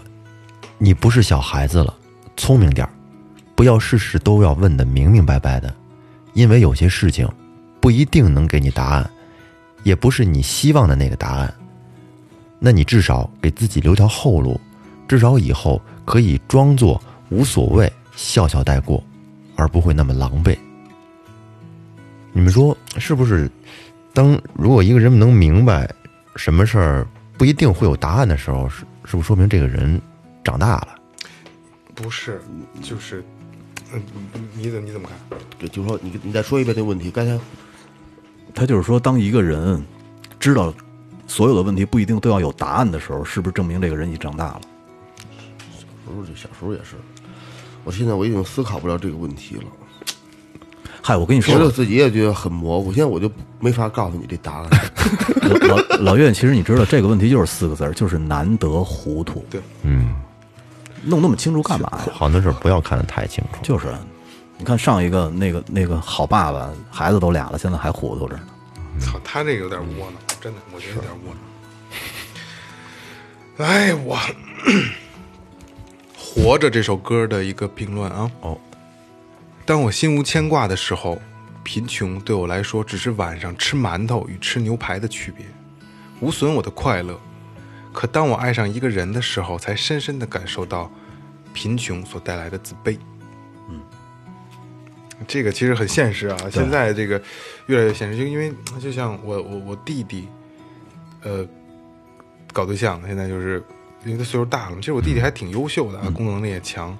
你不是小孩子了，聪明点儿，不要事事都要问的明明白白的，因为有些事情不一定能给你答案，也不是你希望的那个答案。那你至少给自己留条后路，至少以后可以装作无所谓，笑笑带过，而不会那么狼狈。你们说是不是？当如果一个人能明白什么事儿不一定会有答案的时候，是是不是说明这个人长大了？不是，就是，嗯，你怎你怎么看？就就说你你再说一遍这个问题，刚才他就是说，当一个人知道所有的问题不一定都要有答案的时候，是不是证明这个人已经长大了？小时候就小时候也是，我现在我已经思考不了这个问题了。嗨，我跟你说觉，得自己也觉得很模糊，现在我就没法告诉你这答案。老 [laughs] 老老岳，其实你知道这个问题就是四个字儿，就是难得糊涂。对，嗯，弄那么清楚干嘛呀？好多事儿不要看得太清楚。就是，你看上一个那个那个好爸爸，孩子都俩了，现在还糊涂着呢。操，他这个有点窝囊，真的，我觉得有点窝囊。哎，我活着这首歌的一个评论啊，哦，当我心无牵挂的时候，贫穷对我来说只是晚上吃馒头与吃牛排的区别，无损我的快乐。可当我爱上一个人的时候，才深深的感受到贫穷所带来的自卑。嗯，这个其实很现实啊，现在这个越来越现实，就因为就像我我我弟弟，呃，搞对象，现在就是因为他岁数大了嘛，其实我弟弟还挺优秀的啊，功能力也强。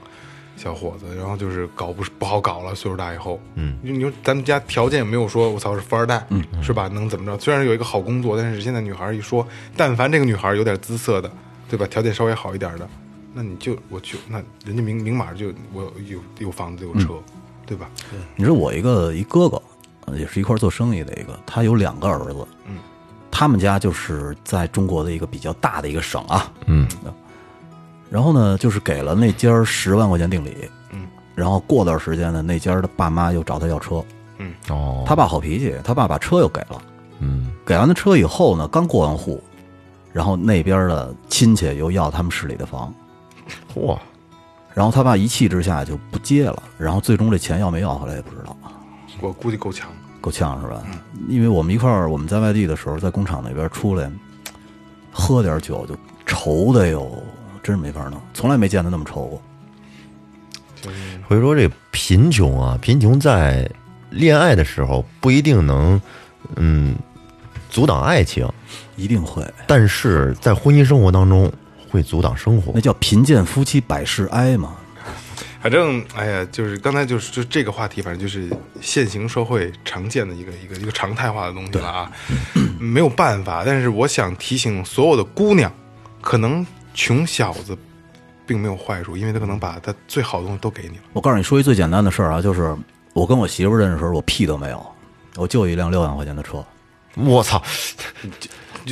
小伙子，然后就是搞不不好搞了，岁数大以后，嗯，你说咱们家条件也没有说我操是富二代，嗯，是吧？能怎么着？虽然有一个好工作，但是现在女孩一说，但凡这个女孩有点姿色的，对吧？条件稍微好一点的，那你就我就那人家明明码就我有有房子有车，对吧？你说我一个一哥哥，呃也是一块做生意的一个，他有两个儿子，嗯，他们家就是在中国的一个比较大的一个省啊，嗯，然后呢，就是给了那家十万块钱定礼，嗯，然后过段时间呢，那家的爸妈又找他要车，哦，他爸好脾气，他爸把车又给了，嗯，给完了车以后呢，刚过完户，然后那边的亲戚又要他们市里的房，嚯，然后他爸一气之下就不接了，然后最终这钱要没要回来也不知道，我估计够呛。够呛是吧？因为我们一块儿我们在外地的时候，在工厂那边出来，喝点酒就愁的哟，真是没法弄，从来没见他那么愁过。所以说这贫穷啊，贫穷在恋爱的时候不一定能，嗯，阻挡爱情，一定会，但是在婚姻生活当中会阻挡生活那。叫贫贱夫妻百事哀嘛。[laughs] 反正哎呀，就是刚才就是就这个话题，反正就是现行社会常见的一个一个一个常态化的东西了啊，没有办法。但是我想提醒所有的姑娘，可能穷小子并没有坏处，因为他可能把他最好的东西都给你了。我告诉你说一最简单的事儿啊，就是我跟我媳妇儿认识的时候，我屁都没有，我就一辆六万块钱的车。我操！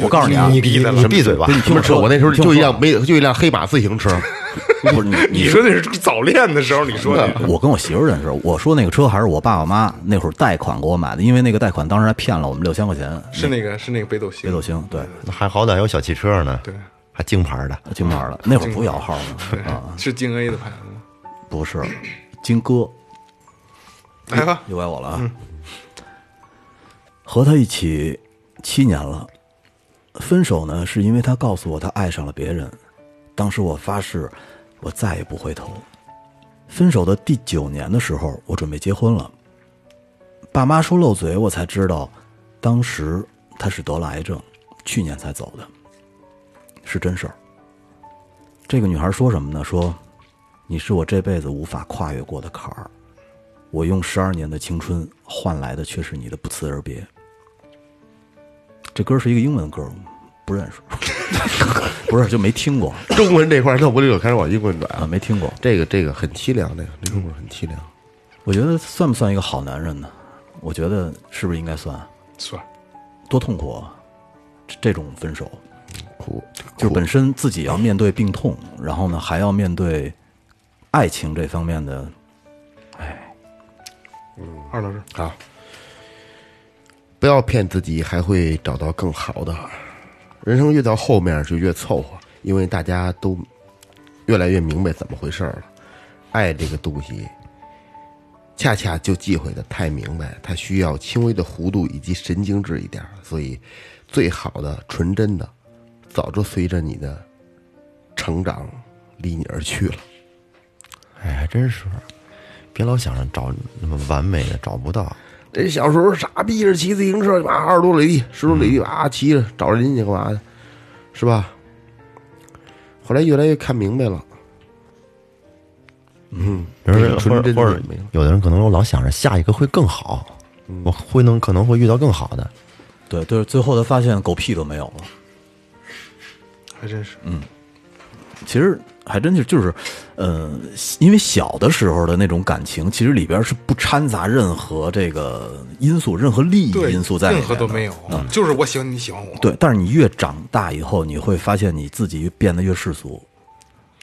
我告诉你啊，你你你闭嘴吧！什么车？我那时候就一辆没就一辆黑马自行车，[laughs] 不是你你说那是早恋的时候，你说的我跟我媳妇儿认识，我说那个车还是我爸我妈那会儿贷款给我买的，因为那个贷款当时还骗了我们六千块钱。是那个是那个北斗星，北斗星对，还好歹有小汽车呢，对还京牌的。京牌的，那会儿不摇号对呢啊，是京 A 的牌子吗？不是京哥，来吧，又该我了啊。和他一起七年了，分手呢是因为他告诉我他爱上了别人，当时我发誓我再也不回头。分手的第九年的时候，我准备结婚了。爸妈说漏嘴，我才知道，当时他是得了癌症，去年才走的，是真事儿。这个女孩说什么呢？说你是我这辈子无法跨越过的坎儿，我用十二年的青春换来的却是你的不辞而别。这歌是一个英文歌，不认识，[laughs] 不是就没听过中文这块儿，那我就开始往英文转啊，。没听过。这个这个很凄凉，这个这个故事很凄凉。我觉得算不算一个好男人呢？我觉得是不是应该算？算多痛苦啊！这这种分手，苦，就是本身自己要面对病痛，然后呢还要面对爱情这方面的，哎二老师，好，不要骗自己，还会找到更好的。人生越到后面就越凑合，因为大家都越来越明白怎么回事了。爱这个东西，恰恰就忌讳的太明白，它需要轻微的弧度以及神经质一点。所以，最好的、纯真的，早就随着你的成长离你而去了。哎，还真是，别老想着找那么完美的，找不到。这小时候傻逼着骑自行车，妈二十多里地、十多里地啊，骑着找人家干嘛的，是吧？后来越来越看明白了，嗯。有的人可能老想着下一个会更好，我会能可能会遇到更好的。对就是，最后他发现狗屁都没有了。还真是，其实还真就就是，呃，因为小的时候的那种感情，其实里边是不掺杂任何这个因素、任何利益，因素在里任面任何都没有，就是我喜欢你，你喜欢我，对，但是你越长大以后，你会发现你自己变得越世俗，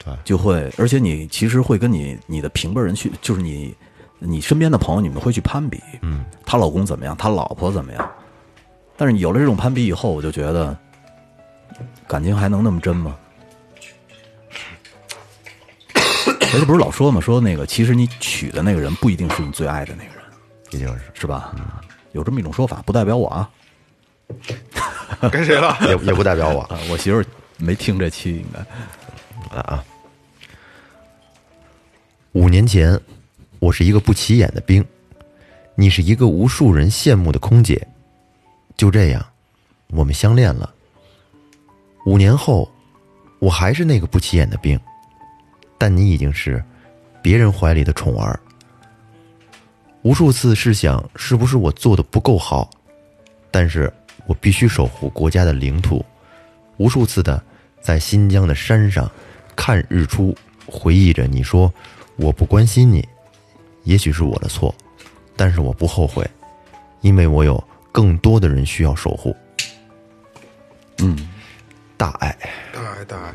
对。就会，而且你其实会跟你你的平辈人去，就是你你身边的朋友，你们会去攀比，嗯，她老公怎么样，她老婆怎么样，但是有了这种攀比以后，我就觉得感情还能那么真吗？而且不是老说嘛，说那个其实你娶的那个人不一定是你最爱的那个人，毕竟是是吧？有这么一种说法，不代表我啊，[laughs] 跟谁了？也也不代表我啊，我媳妇儿没听这期，应该。啊。五年前，我是一个不起眼的兵，你是一个无数人羡慕的空姐。就这样，我们相恋了。五年后，我还是那个不起眼的兵，但你已经是别人怀里的宠儿。无数次试想，是不是我做的不够好？但是我必须守护国家的领土。无数次的在新疆的山上看日出，回忆着你说我不关心你，也许是我的错，但是我不后悔，因为我有更多的人需要守护。嗯，大爱，大爱大爱。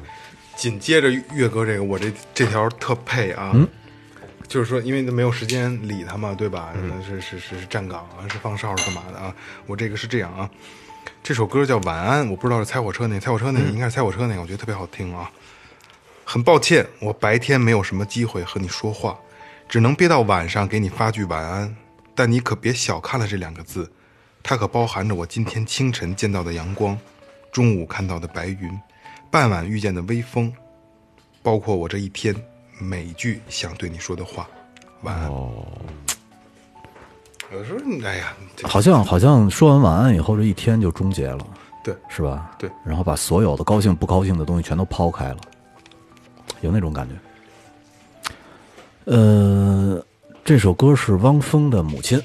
紧接着岳哥这个，我这这条特配啊，就是说，因为没有时间理他嘛，对吧？是是是是站岗啊，是放哨是干嘛的啊？我这个是这样啊，这首歌叫《晚安》，我不知道是猜火车那，猜火车那应该是猜火车那个，我觉得特别好听啊。很抱歉，我白天没有什么机会和你说话，只能憋到晚上给你发句晚安。但你可别小看了这两个字，它可包含着我今天清晨见到的阳光，中午看到的白云，傍晚遇见的微风，包括我这一天每一句想对你说的话。晚安。有时候，哎呀，好像好像说完晚安以后，这一天就终结了，对是吧？对然后把所有的高兴不高兴的东西全都抛开了，有那种感觉。呃，这首歌是汪峰的母亲，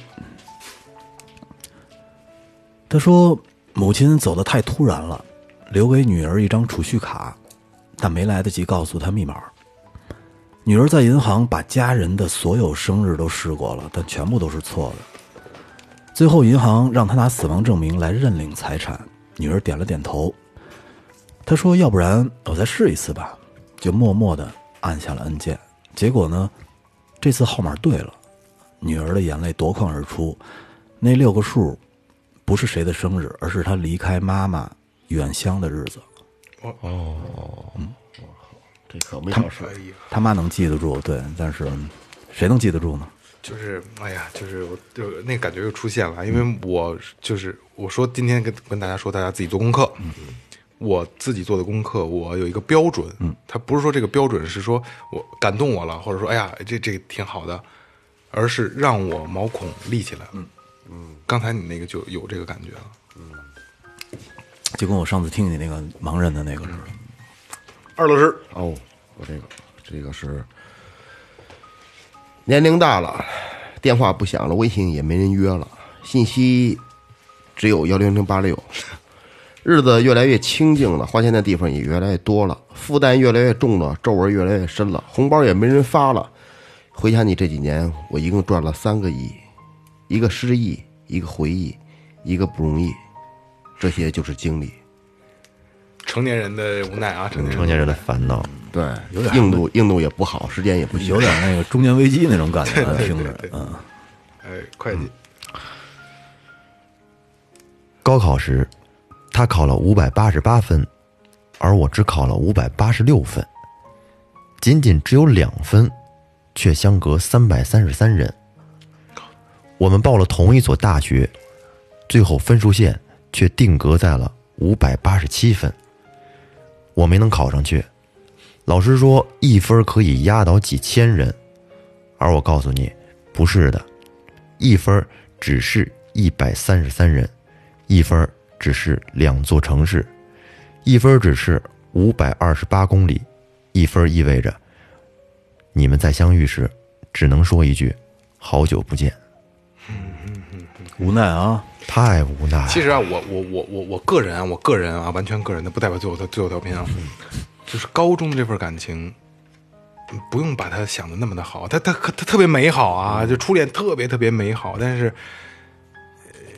他说母亲走得太突然了，留给女儿一张储蓄卡，但没来得及告诉她密码。女儿在银行把家人的所有生日都试过了，但全部都是错的。最后，银行让她拿死亡证明来认领财产。女儿点了点头。他说：“要不然我再试一次吧。”就默默的按下了按键。结果呢，这次号码对了。女儿的眼泪夺眶而出。那六个数，不是谁的生日，而是她离开妈妈远乡的日子。哦哦这可没少说。哎呀，他妈能记得住，对，但是谁能记得住呢？就是哎呀，就是我就那感觉又出现了，因为我就是我说今天跟跟大家说，大家自己做功课。嗯我自己做的功课，我有一个标准，嗯，他不是说这个标准是说我感动我了，或者说哎呀这这个挺好的，而是让我毛孔立起来，嗯嗯。刚才你那个就有这个感觉了，嗯。就跟我上次听你那个盲人的那个似的。二老师，哦，我这个这个是年龄大了，电话不响了，微信也没人约了，信息只有幺零零八六。日子越来越清静了，花钱的地方也越来越多了，负担越来越重了，皱纹越来越深了，红包也没人发了。回想你这几年，我一共赚了三个亿，一个失忆，一个回忆，一个不容易，这些就是经历。成年人的无奈啊，成年人成年人的烦恼。对，有点硬度硬度也不好，时间也不行有。点那个中年危机那种感觉，[laughs] 听着对，嗯，哎，会计，高考时，他考了五百八十八分，而我只考了五百八十六分，仅仅只有两分，却相隔三百三十三人。我们报了同一所大学，最后分数线却定格在了五百八十七分。我没能考上去，老师说一分可以压倒几千人，而我告诉你，不是的，一分只是一百三十三人，一分只是两座城市，一分只是五百二十八公里，一分意味着你们在相遇时，只能说一句“好久不见无奈啊，”，太无奈了。其实啊，我我我我我个人啊，我个人啊，完全个人的，不代表最后的最后调频啊。就是高中的这份感情，嗯不用把它想的那么的好，它它它特别美好啊，就初恋特别特别美好。但是，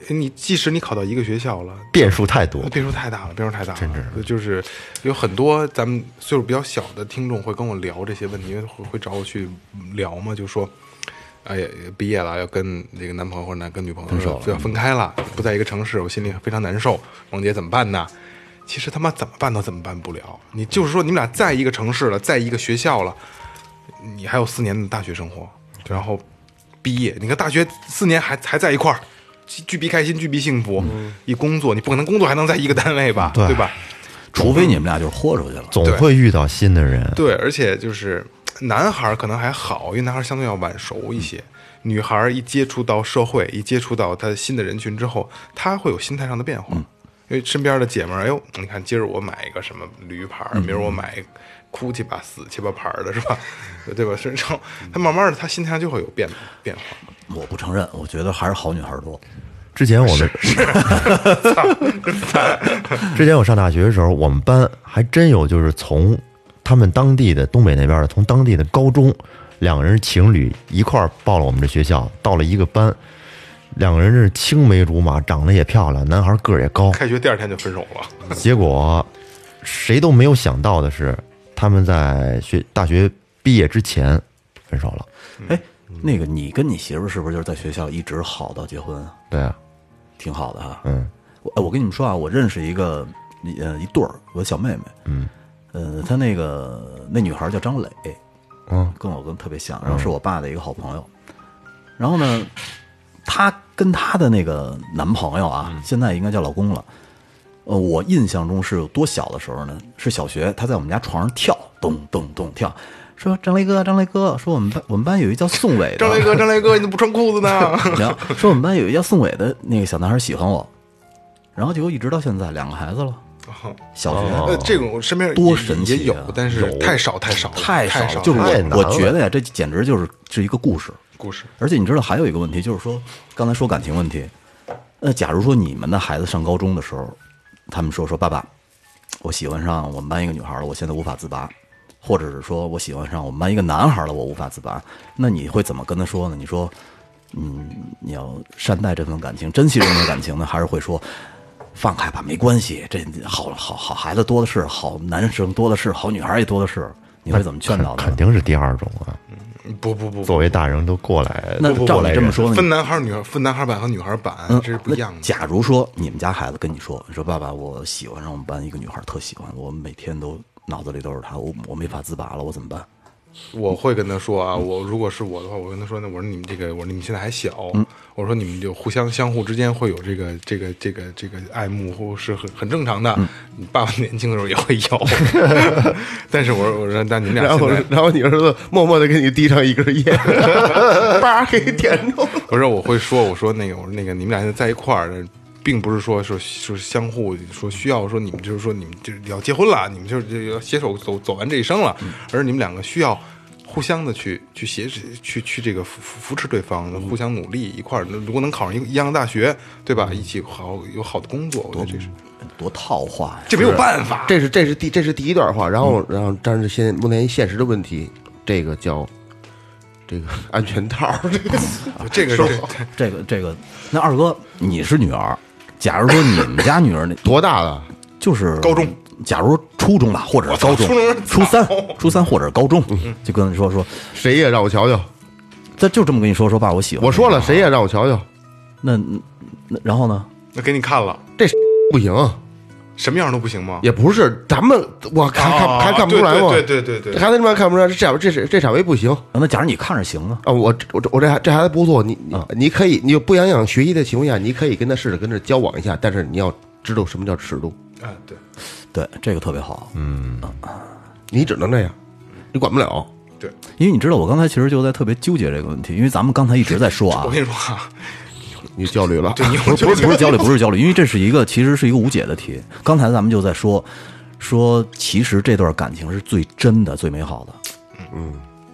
呃你即使你考到一个学校了，变数太多，变数太大了，变数太大了，真是就是有很多咱们岁数比较小的听众会跟我聊这些问题，因为会会找我去聊嘛，就说，哎呀，毕业了要跟这个男朋友或者男跟女朋友分手要分开了，不在一个城市，我心里非常难受。王姐怎么办呢？其实他妈怎么办都怎么办不了。你就是说你们俩在一个城市了，在一个学校了，你还有四年的大学生活，然后毕业，你看大学四年还还在一块儿，巨巨逼开心，巨逼幸福。一工作，你不可能工作还能在一个单位吧？对吧？除非你们俩就是豁出去了。总会遇到新的人。对，而且就是男孩儿可能还好，因为男孩儿相对要晚熟一些。女孩儿一接触到社会，一接触到他新的人群之后，她会有心态上的变化。因为身边的姐们儿，哎呦，你看今儿我买一个什么驴牌儿，明儿我买哭泣吧死去吧牌儿的是吧？[laughs] 对吧？然后他慢慢的，他心态上就会有变变化。我不承认，我觉得还是好女孩多。之前我们 [laughs] 之前我上大学的时候，我们班还真有就是从他们当地的东北那边的，从当地的高中，两个人情侣一块儿报了我们这学校，到了一个班，两个人是青梅竹马，长得也漂亮，男孩个儿也高，开学第二天就分手了，结果谁都没有想到的是，他们在学大学毕业之前分手了。哎，那个你跟你媳妇儿是不是就是在学校一直好到结婚啊？对啊，挺好的哈。嗯我哎我跟你们说啊，我认识一个呃一对儿，我的小妹妹，嗯呃，他那个那女孩叫张磊，嗯跟我跟特别像，然后是我爸的一个好朋友。然后呢，她跟她的那个男朋友啊，现在应该叫老公了。呃，我印象中是有多小的时候呢？是小学，她在我们家床上跳，咚咚咚跳，说张雷哥，张雷哥，说我们班我们班有一叫宋伟的，张雷哥，张雷哥，你怎么不穿裤子呢？[laughs] 然后说我们班有一叫宋伟的那个小男孩喜欢我，然后结果一直到现在两个孩子了，小学、呃，这种我身边多神奇啊也有，但是太少太少太少了，少就是我我觉得呀，这简直就是是一个故事。故事。而且你知道还有一个问题，就是说刚才说感情问题，那假如说你们的孩子上高中的时候，他们说说爸爸，我喜欢上我们班一个女孩了，我现在无法自拔，或者是说我喜欢上我们班一个男孩了，我无法自拔，那你会怎么跟他说呢？你说，嗯，你要善待这份感情，珍惜这份感情呢，还是会说？放开吧，没关系，这好好好孩子多的是，好男生多的是，好女孩也多的是。你会怎么劝导他？肯定是第二种啊。不不不，作为大人都过来，那照你这么说呢？分男孩儿女孩儿，分男孩版和女孩版嗯，这是不一样的。那假如说你们家孩子跟你说，你说爸爸，我喜欢上我们班一个女孩，特喜欢，我每天都脑子里都是她，我我没法自拔了，我怎么办？我会跟他说啊，我如果是我的话，我跟他说，那我说你们这个，我说你们现在还小，我说你们就互相相互之间会有这个这个这个这个爱慕，或是很很正常的。你爸爸年轻的时候也会有，[laughs] 但是我说我说，那你们俩然后，然后你儿子默默的给你递上一根烟，[laughs] 叭给点着了。我说我会说，我说那个我说那个你们俩现在在一块儿，并不是说说说相互说需要说你们就是说你们就是要结婚了，你们就是就要携手走走完这一生了，而是你们两个需要互相的去去协去去这个扶扶扶持对方，互相努力一块儿。如果能考上一个一样的大学，对吧？一起好有好的工作，我觉得这是多套话呀！这没有办法。这是这是第这是第一段话，然后然后但是现目前现实的问题，这个叫这个安全套儿，这个这个是这个这个，那二哥你是女儿，假如说你们家女儿那 [laughs] 多大了？就是高中，假如初中吧，或者是高中初中，初 [laughs] 三，[laughs] 初三或者高中，就跟你说说，谁也让我瞧瞧。他就这么跟你说说，爸，我喜欢。我说了，谁也让我瞧瞧，那那然后呢？那给你看了，这不行，什么样都不行吗？也不是咱们我看看啊还看不出来吗？对对对对孩子他妈看不出来，这这这这场位不行那假如你看着行啊，啊！我我我这这孩子不错，你你你可以，你就不影响学习的情况下，你可以跟他试着跟这交往一下，但是你要知道什么叫尺度，啊，对对，这个特别好。嗯你只能这样，你管不了。对。因为你知道，我刚才其实就在特别纠结这个问题，因为咱们刚才一直在说啊我，跟你说啊，你焦虑了，对你 [laughs] 不是不是不是焦虑，不是焦虑，因为这是一个其实是一个无解的题。刚才咱们就在说说，其实这段感情是最真的、最美好的。嗯，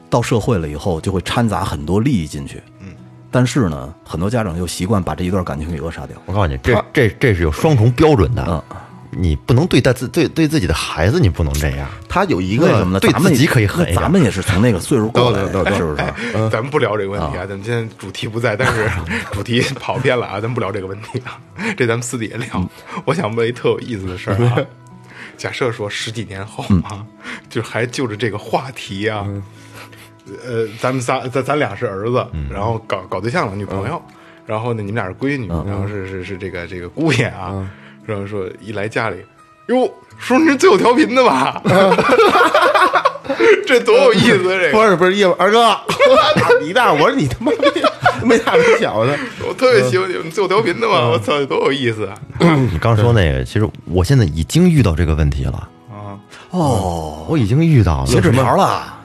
到社会了以后，就会掺杂很多利益进去。嗯，但是呢，很多家长又习惯把这一段感情给扼杀掉。我告诉你，这这这是有双重标准的。嗯你不能对待自对对自己的孩子，你不能这样。他有一个什么呢？对咱们自己可以狠一点咱们也是从那个岁数过来的，对对对是不是？哎咱们不聊这个问题啊，咱们现在主题不在，但是主题跑偏了啊，咱们不聊这个问题啊，这咱们私底下聊。我想问一特有意思的事儿啊，[laughs] 假设说十几年后啊，就还就着这个话题啊，呃，咱们仨咱咱俩是儿子，然后搞搞对象了，女朋友，然后呢，你们俩是闺女，然后是是是这个这个姑爷啊，然后说一来家里，哟，叔您是最有调频的吧？[laughs] 这多有意思啊！这个不是不是，叶二哥，你大，我说你他妈没没大没小的，我特别喜欢你们最有调频的嘛，我操，多有意思啊！你 [coughs] 刚说那个，其实我现在已经遇到这个问题了，啊，哦，我已经遇到了。写纸条了，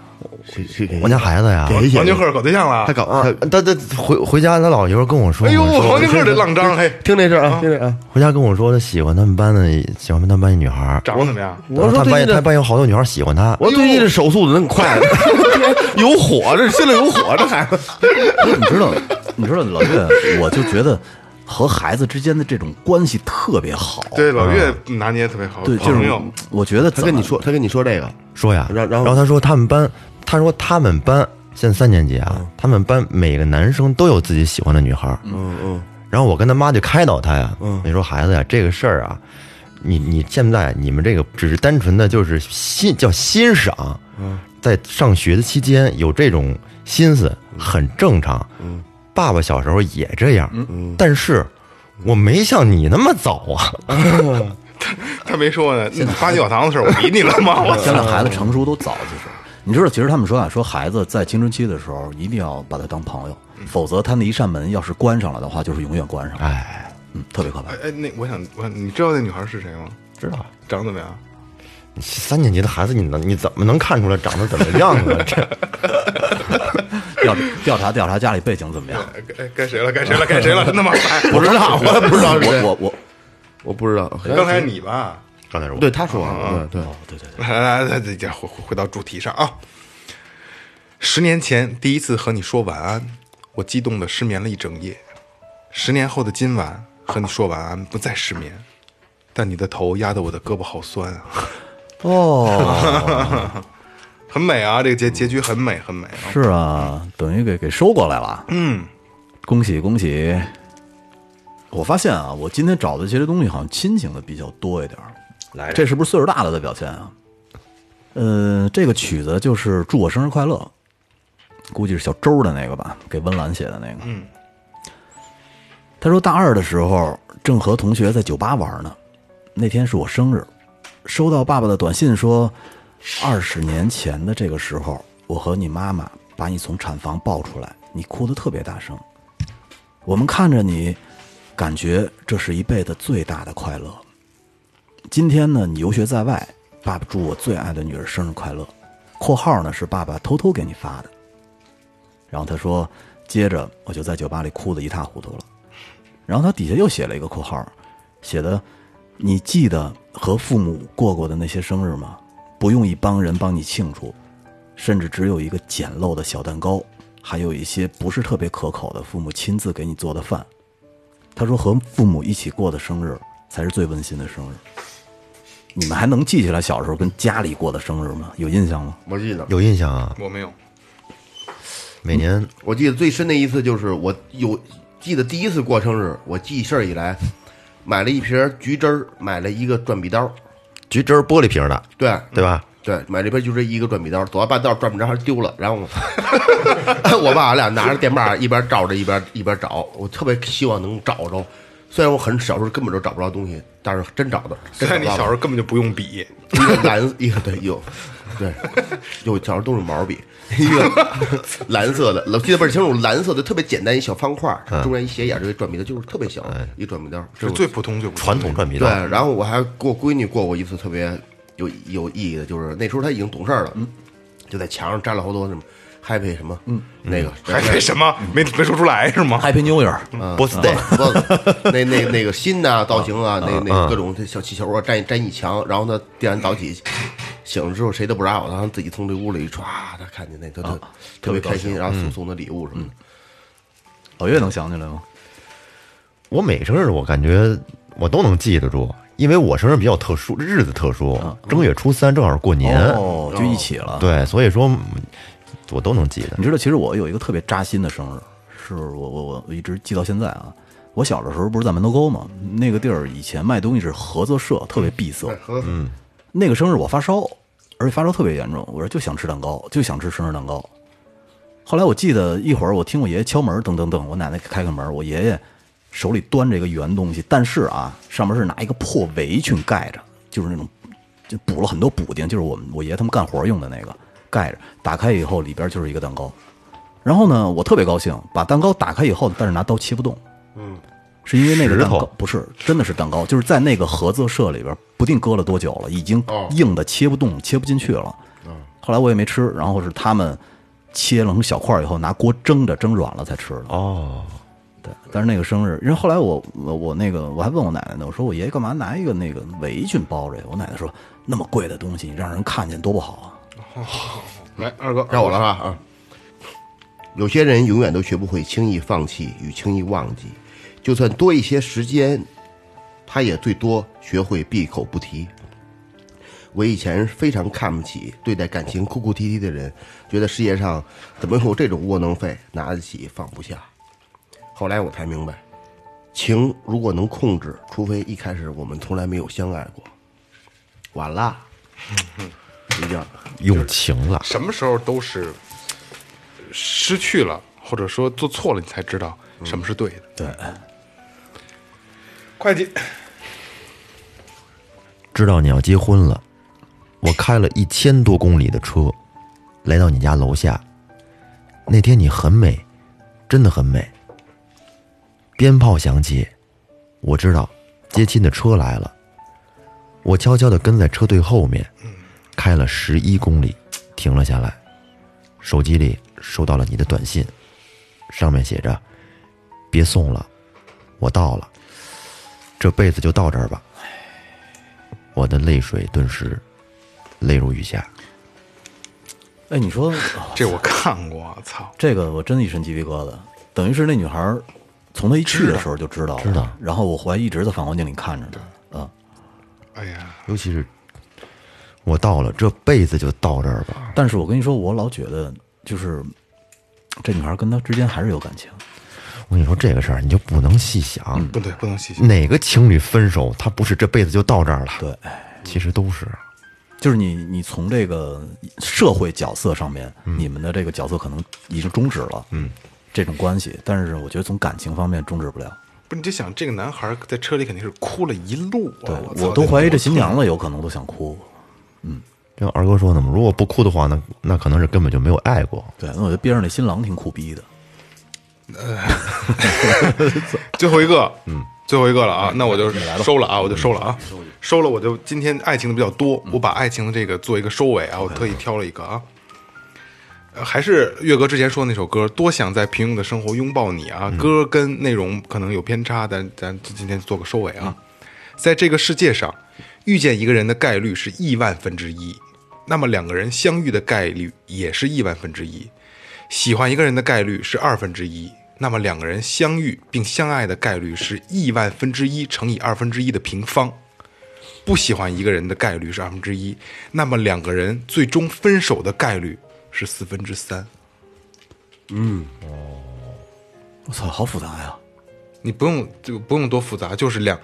我家孩子呀，王俊赫搞对象了他，搞啊他，他他回回家，他老爷跟我说，哎呦，说王俊赫这浪张，嘿，听这事儿啊，听这啊，回家跟我说他喜欢他们班的，喜欢他们班一女孩儿。长得怎么样？我说他班他班有好多女孩喜欢他。我最近这手速怎么那么快？[laughs] 有火，这心里有火，这孩子。不是你知道，你知道老岳，我就觉得和孩子之间的这种关系特别好。对，老岳拿捏特别好，对，就是我觉得他跟你说，他跟你说这个，说呀，然然后他说他们班，他说他们班现在三年级啊，他们班每个男生都有自己喜欢的女孩儿。嗯嗯，然后我跟他妈就开导他呀，你说孩子呀，这个事儿啊，你你现在你们这个只是单纯的就是欣叫欣赏，在上学的期间有这种心思很正常。爸爸小时候也这样，但是我没像你那么早啊。[laughs] 他没说呢。八九堂的事儿，我理你了吗？[laughs] 我现在孩子成熟都早，其实你知道，其实他们说啊，说孩子在青春期的时候一定要把他当朋友，否则他那一扇门要是关上了的话，就是永远关上了。哎，嗯，特别可怕哎。哎，那我想，我想你知道那女孩是谁吗？知道长得怎么样？三年级的孩子，你能你怎么能看出来长得怎么样呢？[laughs] 这调调查调查家里背景怎么样？哎该该谁了？该谁了？该谁了？真的吗？不知道，我也不知道，我我我，我不知道。刚才你吧？刚才是我对他说了，对对，对对对，来来来，再再回回回到主题上啊。十年前第一次和你说晚安，我激动的失眠了一整夜。十年后的今晚和你说晚安，不再失眠，但你的头压得我的胳膊好酸啊，哦，[laughs] 很美啊，这个结结局很美很美啊。是啊，等于给给收过来了。嗯，恭喜恭喜！我发现啊，我今天找的这些东西好像亲情的比较多一点儿。来这是不是岁数大了的表现啊？呃，这个曲子就是《祝我生日快乐》，估计是小周的那个吧，给温岚写的那个。嗯，他说大二的时候正和同学在酒吧玩呢，那天是我生日，收到爸爸的短信说，二十年前的这个时候，我和你妈妈把你从产房抱出来，你哭得特别大声，我们看着你，感觉这是一辈子最大的快乐。今天呢，你游学在外，爸爸祝我最爱的女儿生日快乐。（括号呢是爸爸偷偷给你发的。）然后他说，接着我就在酒吧里哭得一塌糊涂了。然后他底下又写了一个括号，写的：“你记得和父母过过的那些生日吗？不用一帮人帮你庆祝，甚至只有一个简陋的小蛋糕，还有一些不是特别可口的父母亲自给你做的饭。”他说：“和父母一起过的生日才是最温馨的生日。”你们还能记起来小时候跟家里过的生日吗？有印象吗？我记得，有印象啊，我没有，每年我记得最深的一次就是我有记得第一次过生日，我记事儿以来，买了一瓶橘汁儿，买了一个转笔刀，橘汁儿玻璃瓶的，对对吧？对，买了一瓶就这一个转笔刀，走到半道转笔刀还丢了，然后我 [laughs] 我爸俺俩拿着电棒一边照着一边一边找，我特别希望能找着。虽然我很小时候根本就找不着东西，但是真找到。虽然你小时候根本就不用笔，一个蓝一个对有，对有小时候都是毛笔，一个 [laughs] 蓝色的，我记得倍儿清楚，蓝色的特别简单一小方块，中间一斜眼，这个转笔刀就是特别小一转笔刀，这是最普通最普通传统转笔刀对，，然后我还给我闺女过过一次特别有有意义的，就是那时候她已经懂事儿了，就在墙上粘了好多什么 happy 什么，嗯，那个 Happy 什么？没没说出来是吗？Happy New Year，波斯 day，不，[laughs] 那那那个新的、造型啊，那那各种这小气球啊，粘粘一墙，然后呢，第二天早起醒了之后，谁都不让我，然后自己从这屋里一唰，他看见那，他特特别开心，然后送送的礼物什么的。老岳能想起来吗？我每生日我感觉我都能记得住，因为我生日比较特殊，日子特殊，正月初三正好是过年，哦，就一起了。对，所以说嗯我都能记得你。知道，其实我有一个特别扎心的生日，是我我我我一直记到现在啊。我小的时候不是在门头沟嘛，那个地儿以前卖东西是合作社，特别闭塞。嗯，那个生日我发烧，而且发烧特别严重，我说就想吃蛋糕，就想吃生日蛋糕。后来我记得一会儿我听我爷爷敲门，噔噔噔，我奶奶开开门，我爷爷手里端着一个圆东西，但是啊，上面是拿一个破围裙盖着，就是那种就补了很多补丁，就是我们我爷爷他们干活用的那个盖着。打开以后里边就是一个蛋糕，然后呢，我特别高兴，把蛋糕打开以后，但是拿刀切不动。嗯，是因为那个蛋糕不是真的是蛋糕，就是在那个合作社里边，不定搁了多久了，已经哦硬的切不动、切不进去了。后来我也没吃，然后是他们切了成小块以后，拿锅蒸着，蒸软了才吃的。哦，对，但是那个生日，因为后来我我我那个我还问我奶奶呢，我说我爷爷干嘛拿一个那个围裙包着呀？我奶奶说那么贵的东西，你让人看见多不好啊！[laughs] 来，二哥，该我了哈啊。有些人永远都学不会轻易放弃与轻易忘记，就算多一些时间，他也最多学会闭口不提。我以前非常看不起对待感情哭哭啼啼的人，觉得世界上怎么会有这种窝囊废，拿得起放不下。后来我才明白，情如果能控制，除非一开始我们从来没有相爱过。晚了，一定用情了，什么时候都是失去了，或者说做错了，你才知道什么是对的。对，会计，知道你要结婚了，我开了一千多公里的车，来到你家楼下。那天你很美，真的很美。鞭炮响起，我知道接亲的车来了。我悄悄地跟在车队后面，开了十一公里，停了下来。手机里收到了你的短信，上面写着：“别送了，我到了，这辈子就到这儿吧。”我的泪水顿时泪如雨下。哎，你说这我看过，操！这个我真的一身鸡皮疙瘩，等于是那女孩儿从她一去的时候就知道了，知道然后我怀疑一直在反光镜里看着她，嗯，哎呀，尤其是我到了，这辈子就到这儿吧。但是我跟你说，我老觉得就是这女孩跟他之间还是有感情，我跟你说这个事儿，你就不能细想，不对，不能细想。哪个情侣分手，他不是这辈子就到这儿了？对，其实都是。就是你你从这个社会角色上面，你们的这个角色可能已经终止了，嗯，这种关系，但是我觉得从感情方面终止不了，不是，你就想这个男孩在车里肯定是哭了一路啊！对我都怀疑这新娘了。子有可能都想哭，就像二哥说的嘛，如果不哭的话，那那可能是根本就没有爱过。对，那我觉得边上那新郎挺苦逼的，[laughs] 最后一个，嗯，最后一个了啊，那我就收了啊，我就收了啊，收了，我就今天爱情的比较多，我把爱情的这个做一个收尾啊，我特意挑了一个啊，呃还是岳哥之前说的那首歌，多想在平庸的生活拥抱你啊。歌跟内容可能有偏差，但咱今天做个收尾啊。在这个世界上，遇见一个人的概率是亿万分之一，那么两个人相遇的概率也是亿万分之一。喜欢一个人的概率是二分之一，那么两个人相遇并相爱的概率是亿万分之一乘以二分之一的平方。不喜欢一个人的概率是二分之一，那么两个人最终分手的概率是四分之三。嗯我操，好复杂呀！你不用这个不用多复杂，就是两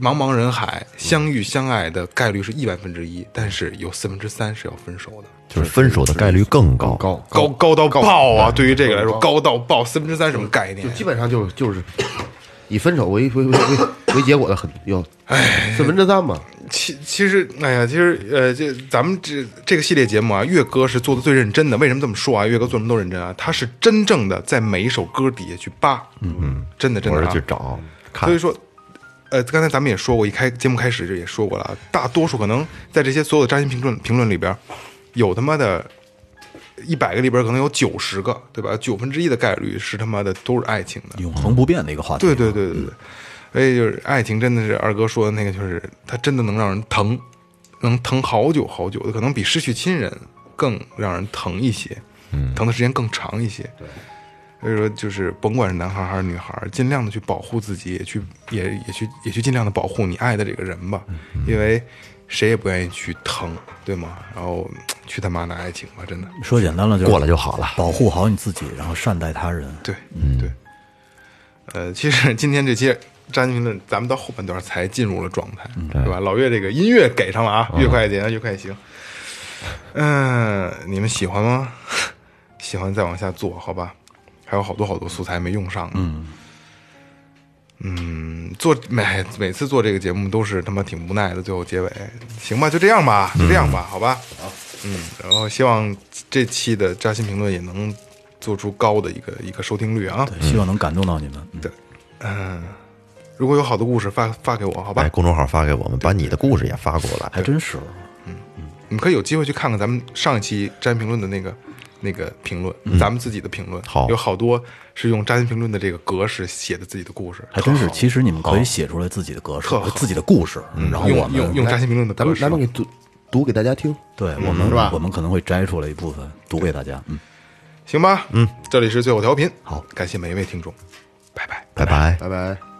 茫茫人海相遇相爱的概率是亿万分之一，但是有四分之三是要分手的，就是分手的概率更高。高高高到爆啊！对于这个来说，高到爆，四分之三什么概念就？基本上就是就是以分手为为为为为结果的很有四分之三嘛。其其实，哎呀，其实呃，这咱们这这个系列节目啊，岳哥是做的最认真的。为什么这么说啊？岳哥做什么都认真啊，他是真正的在每一首歌底下去扒，嗯嗯，真的真的、啊、者去找看所以，说，呃，刚才咱们也说过，一开节目开始就也说过了啊，大多数可能在这些所有的扎心评论评论里边，有他妈的，一百个里边可能有九十个，对吧？九分之一的概率是他妈的都是爱情的。永恒不变的一个话题。对对对对对，所以就是爱情真的是二哥说的那个，就是它真的能让人疼，能疼好久好久的，可能比失去亲人更让人疼一些，嗯，疼的时间更长一些。对，所以说就是甭管是男孩还是女孩，尽量的去保护自己，也去也也去也去尽量的保护你爱的这个人吧，因为谁也不愿意去疼，对吗？然后去他妈的爱情吧，真的。说简单了就过了就好了保护好你自己，然后善待他人。对，对。呃，其实今天这期张云的，咱们到后半段才进入了状态，对吧？老岳这个音乐给上了啊，越快点，越快行。嗯、你们喜欢吗？[laughs] 喜欢再往下做好吧？还有好多好多素材没用上呢。嗯做每每次做这个节目都是他妈挺无奈的，最后结尾，行吧，就这样吧，就这样吧，好吧。嗯，然后希望这期的扎心评论也能做出高的一个一个收听率啊。对，希望能感动到你们。嗯对，嗯，如果有好的故事发发给我，好吧把？公众号发给我们，把你的故事也发过来。还真是。嗯嗯你们可以有机会去看看咱们上一期扎心评论的那个那个评论，咱们自己的评论，好有好多是用扎心评论的这个格式写的自己的故事，还真是，其实你们可以写出来自己的格式、自己的故事，然后我用用们用扎心评论的咱格式，们咱们给读读给大家听。对我们是吧我们可能会摘出来一部分读给大家。嗯，行吧？嗯，这里是最后调频，好，感谢每一位听众，拜拜。拜拜。拜拜。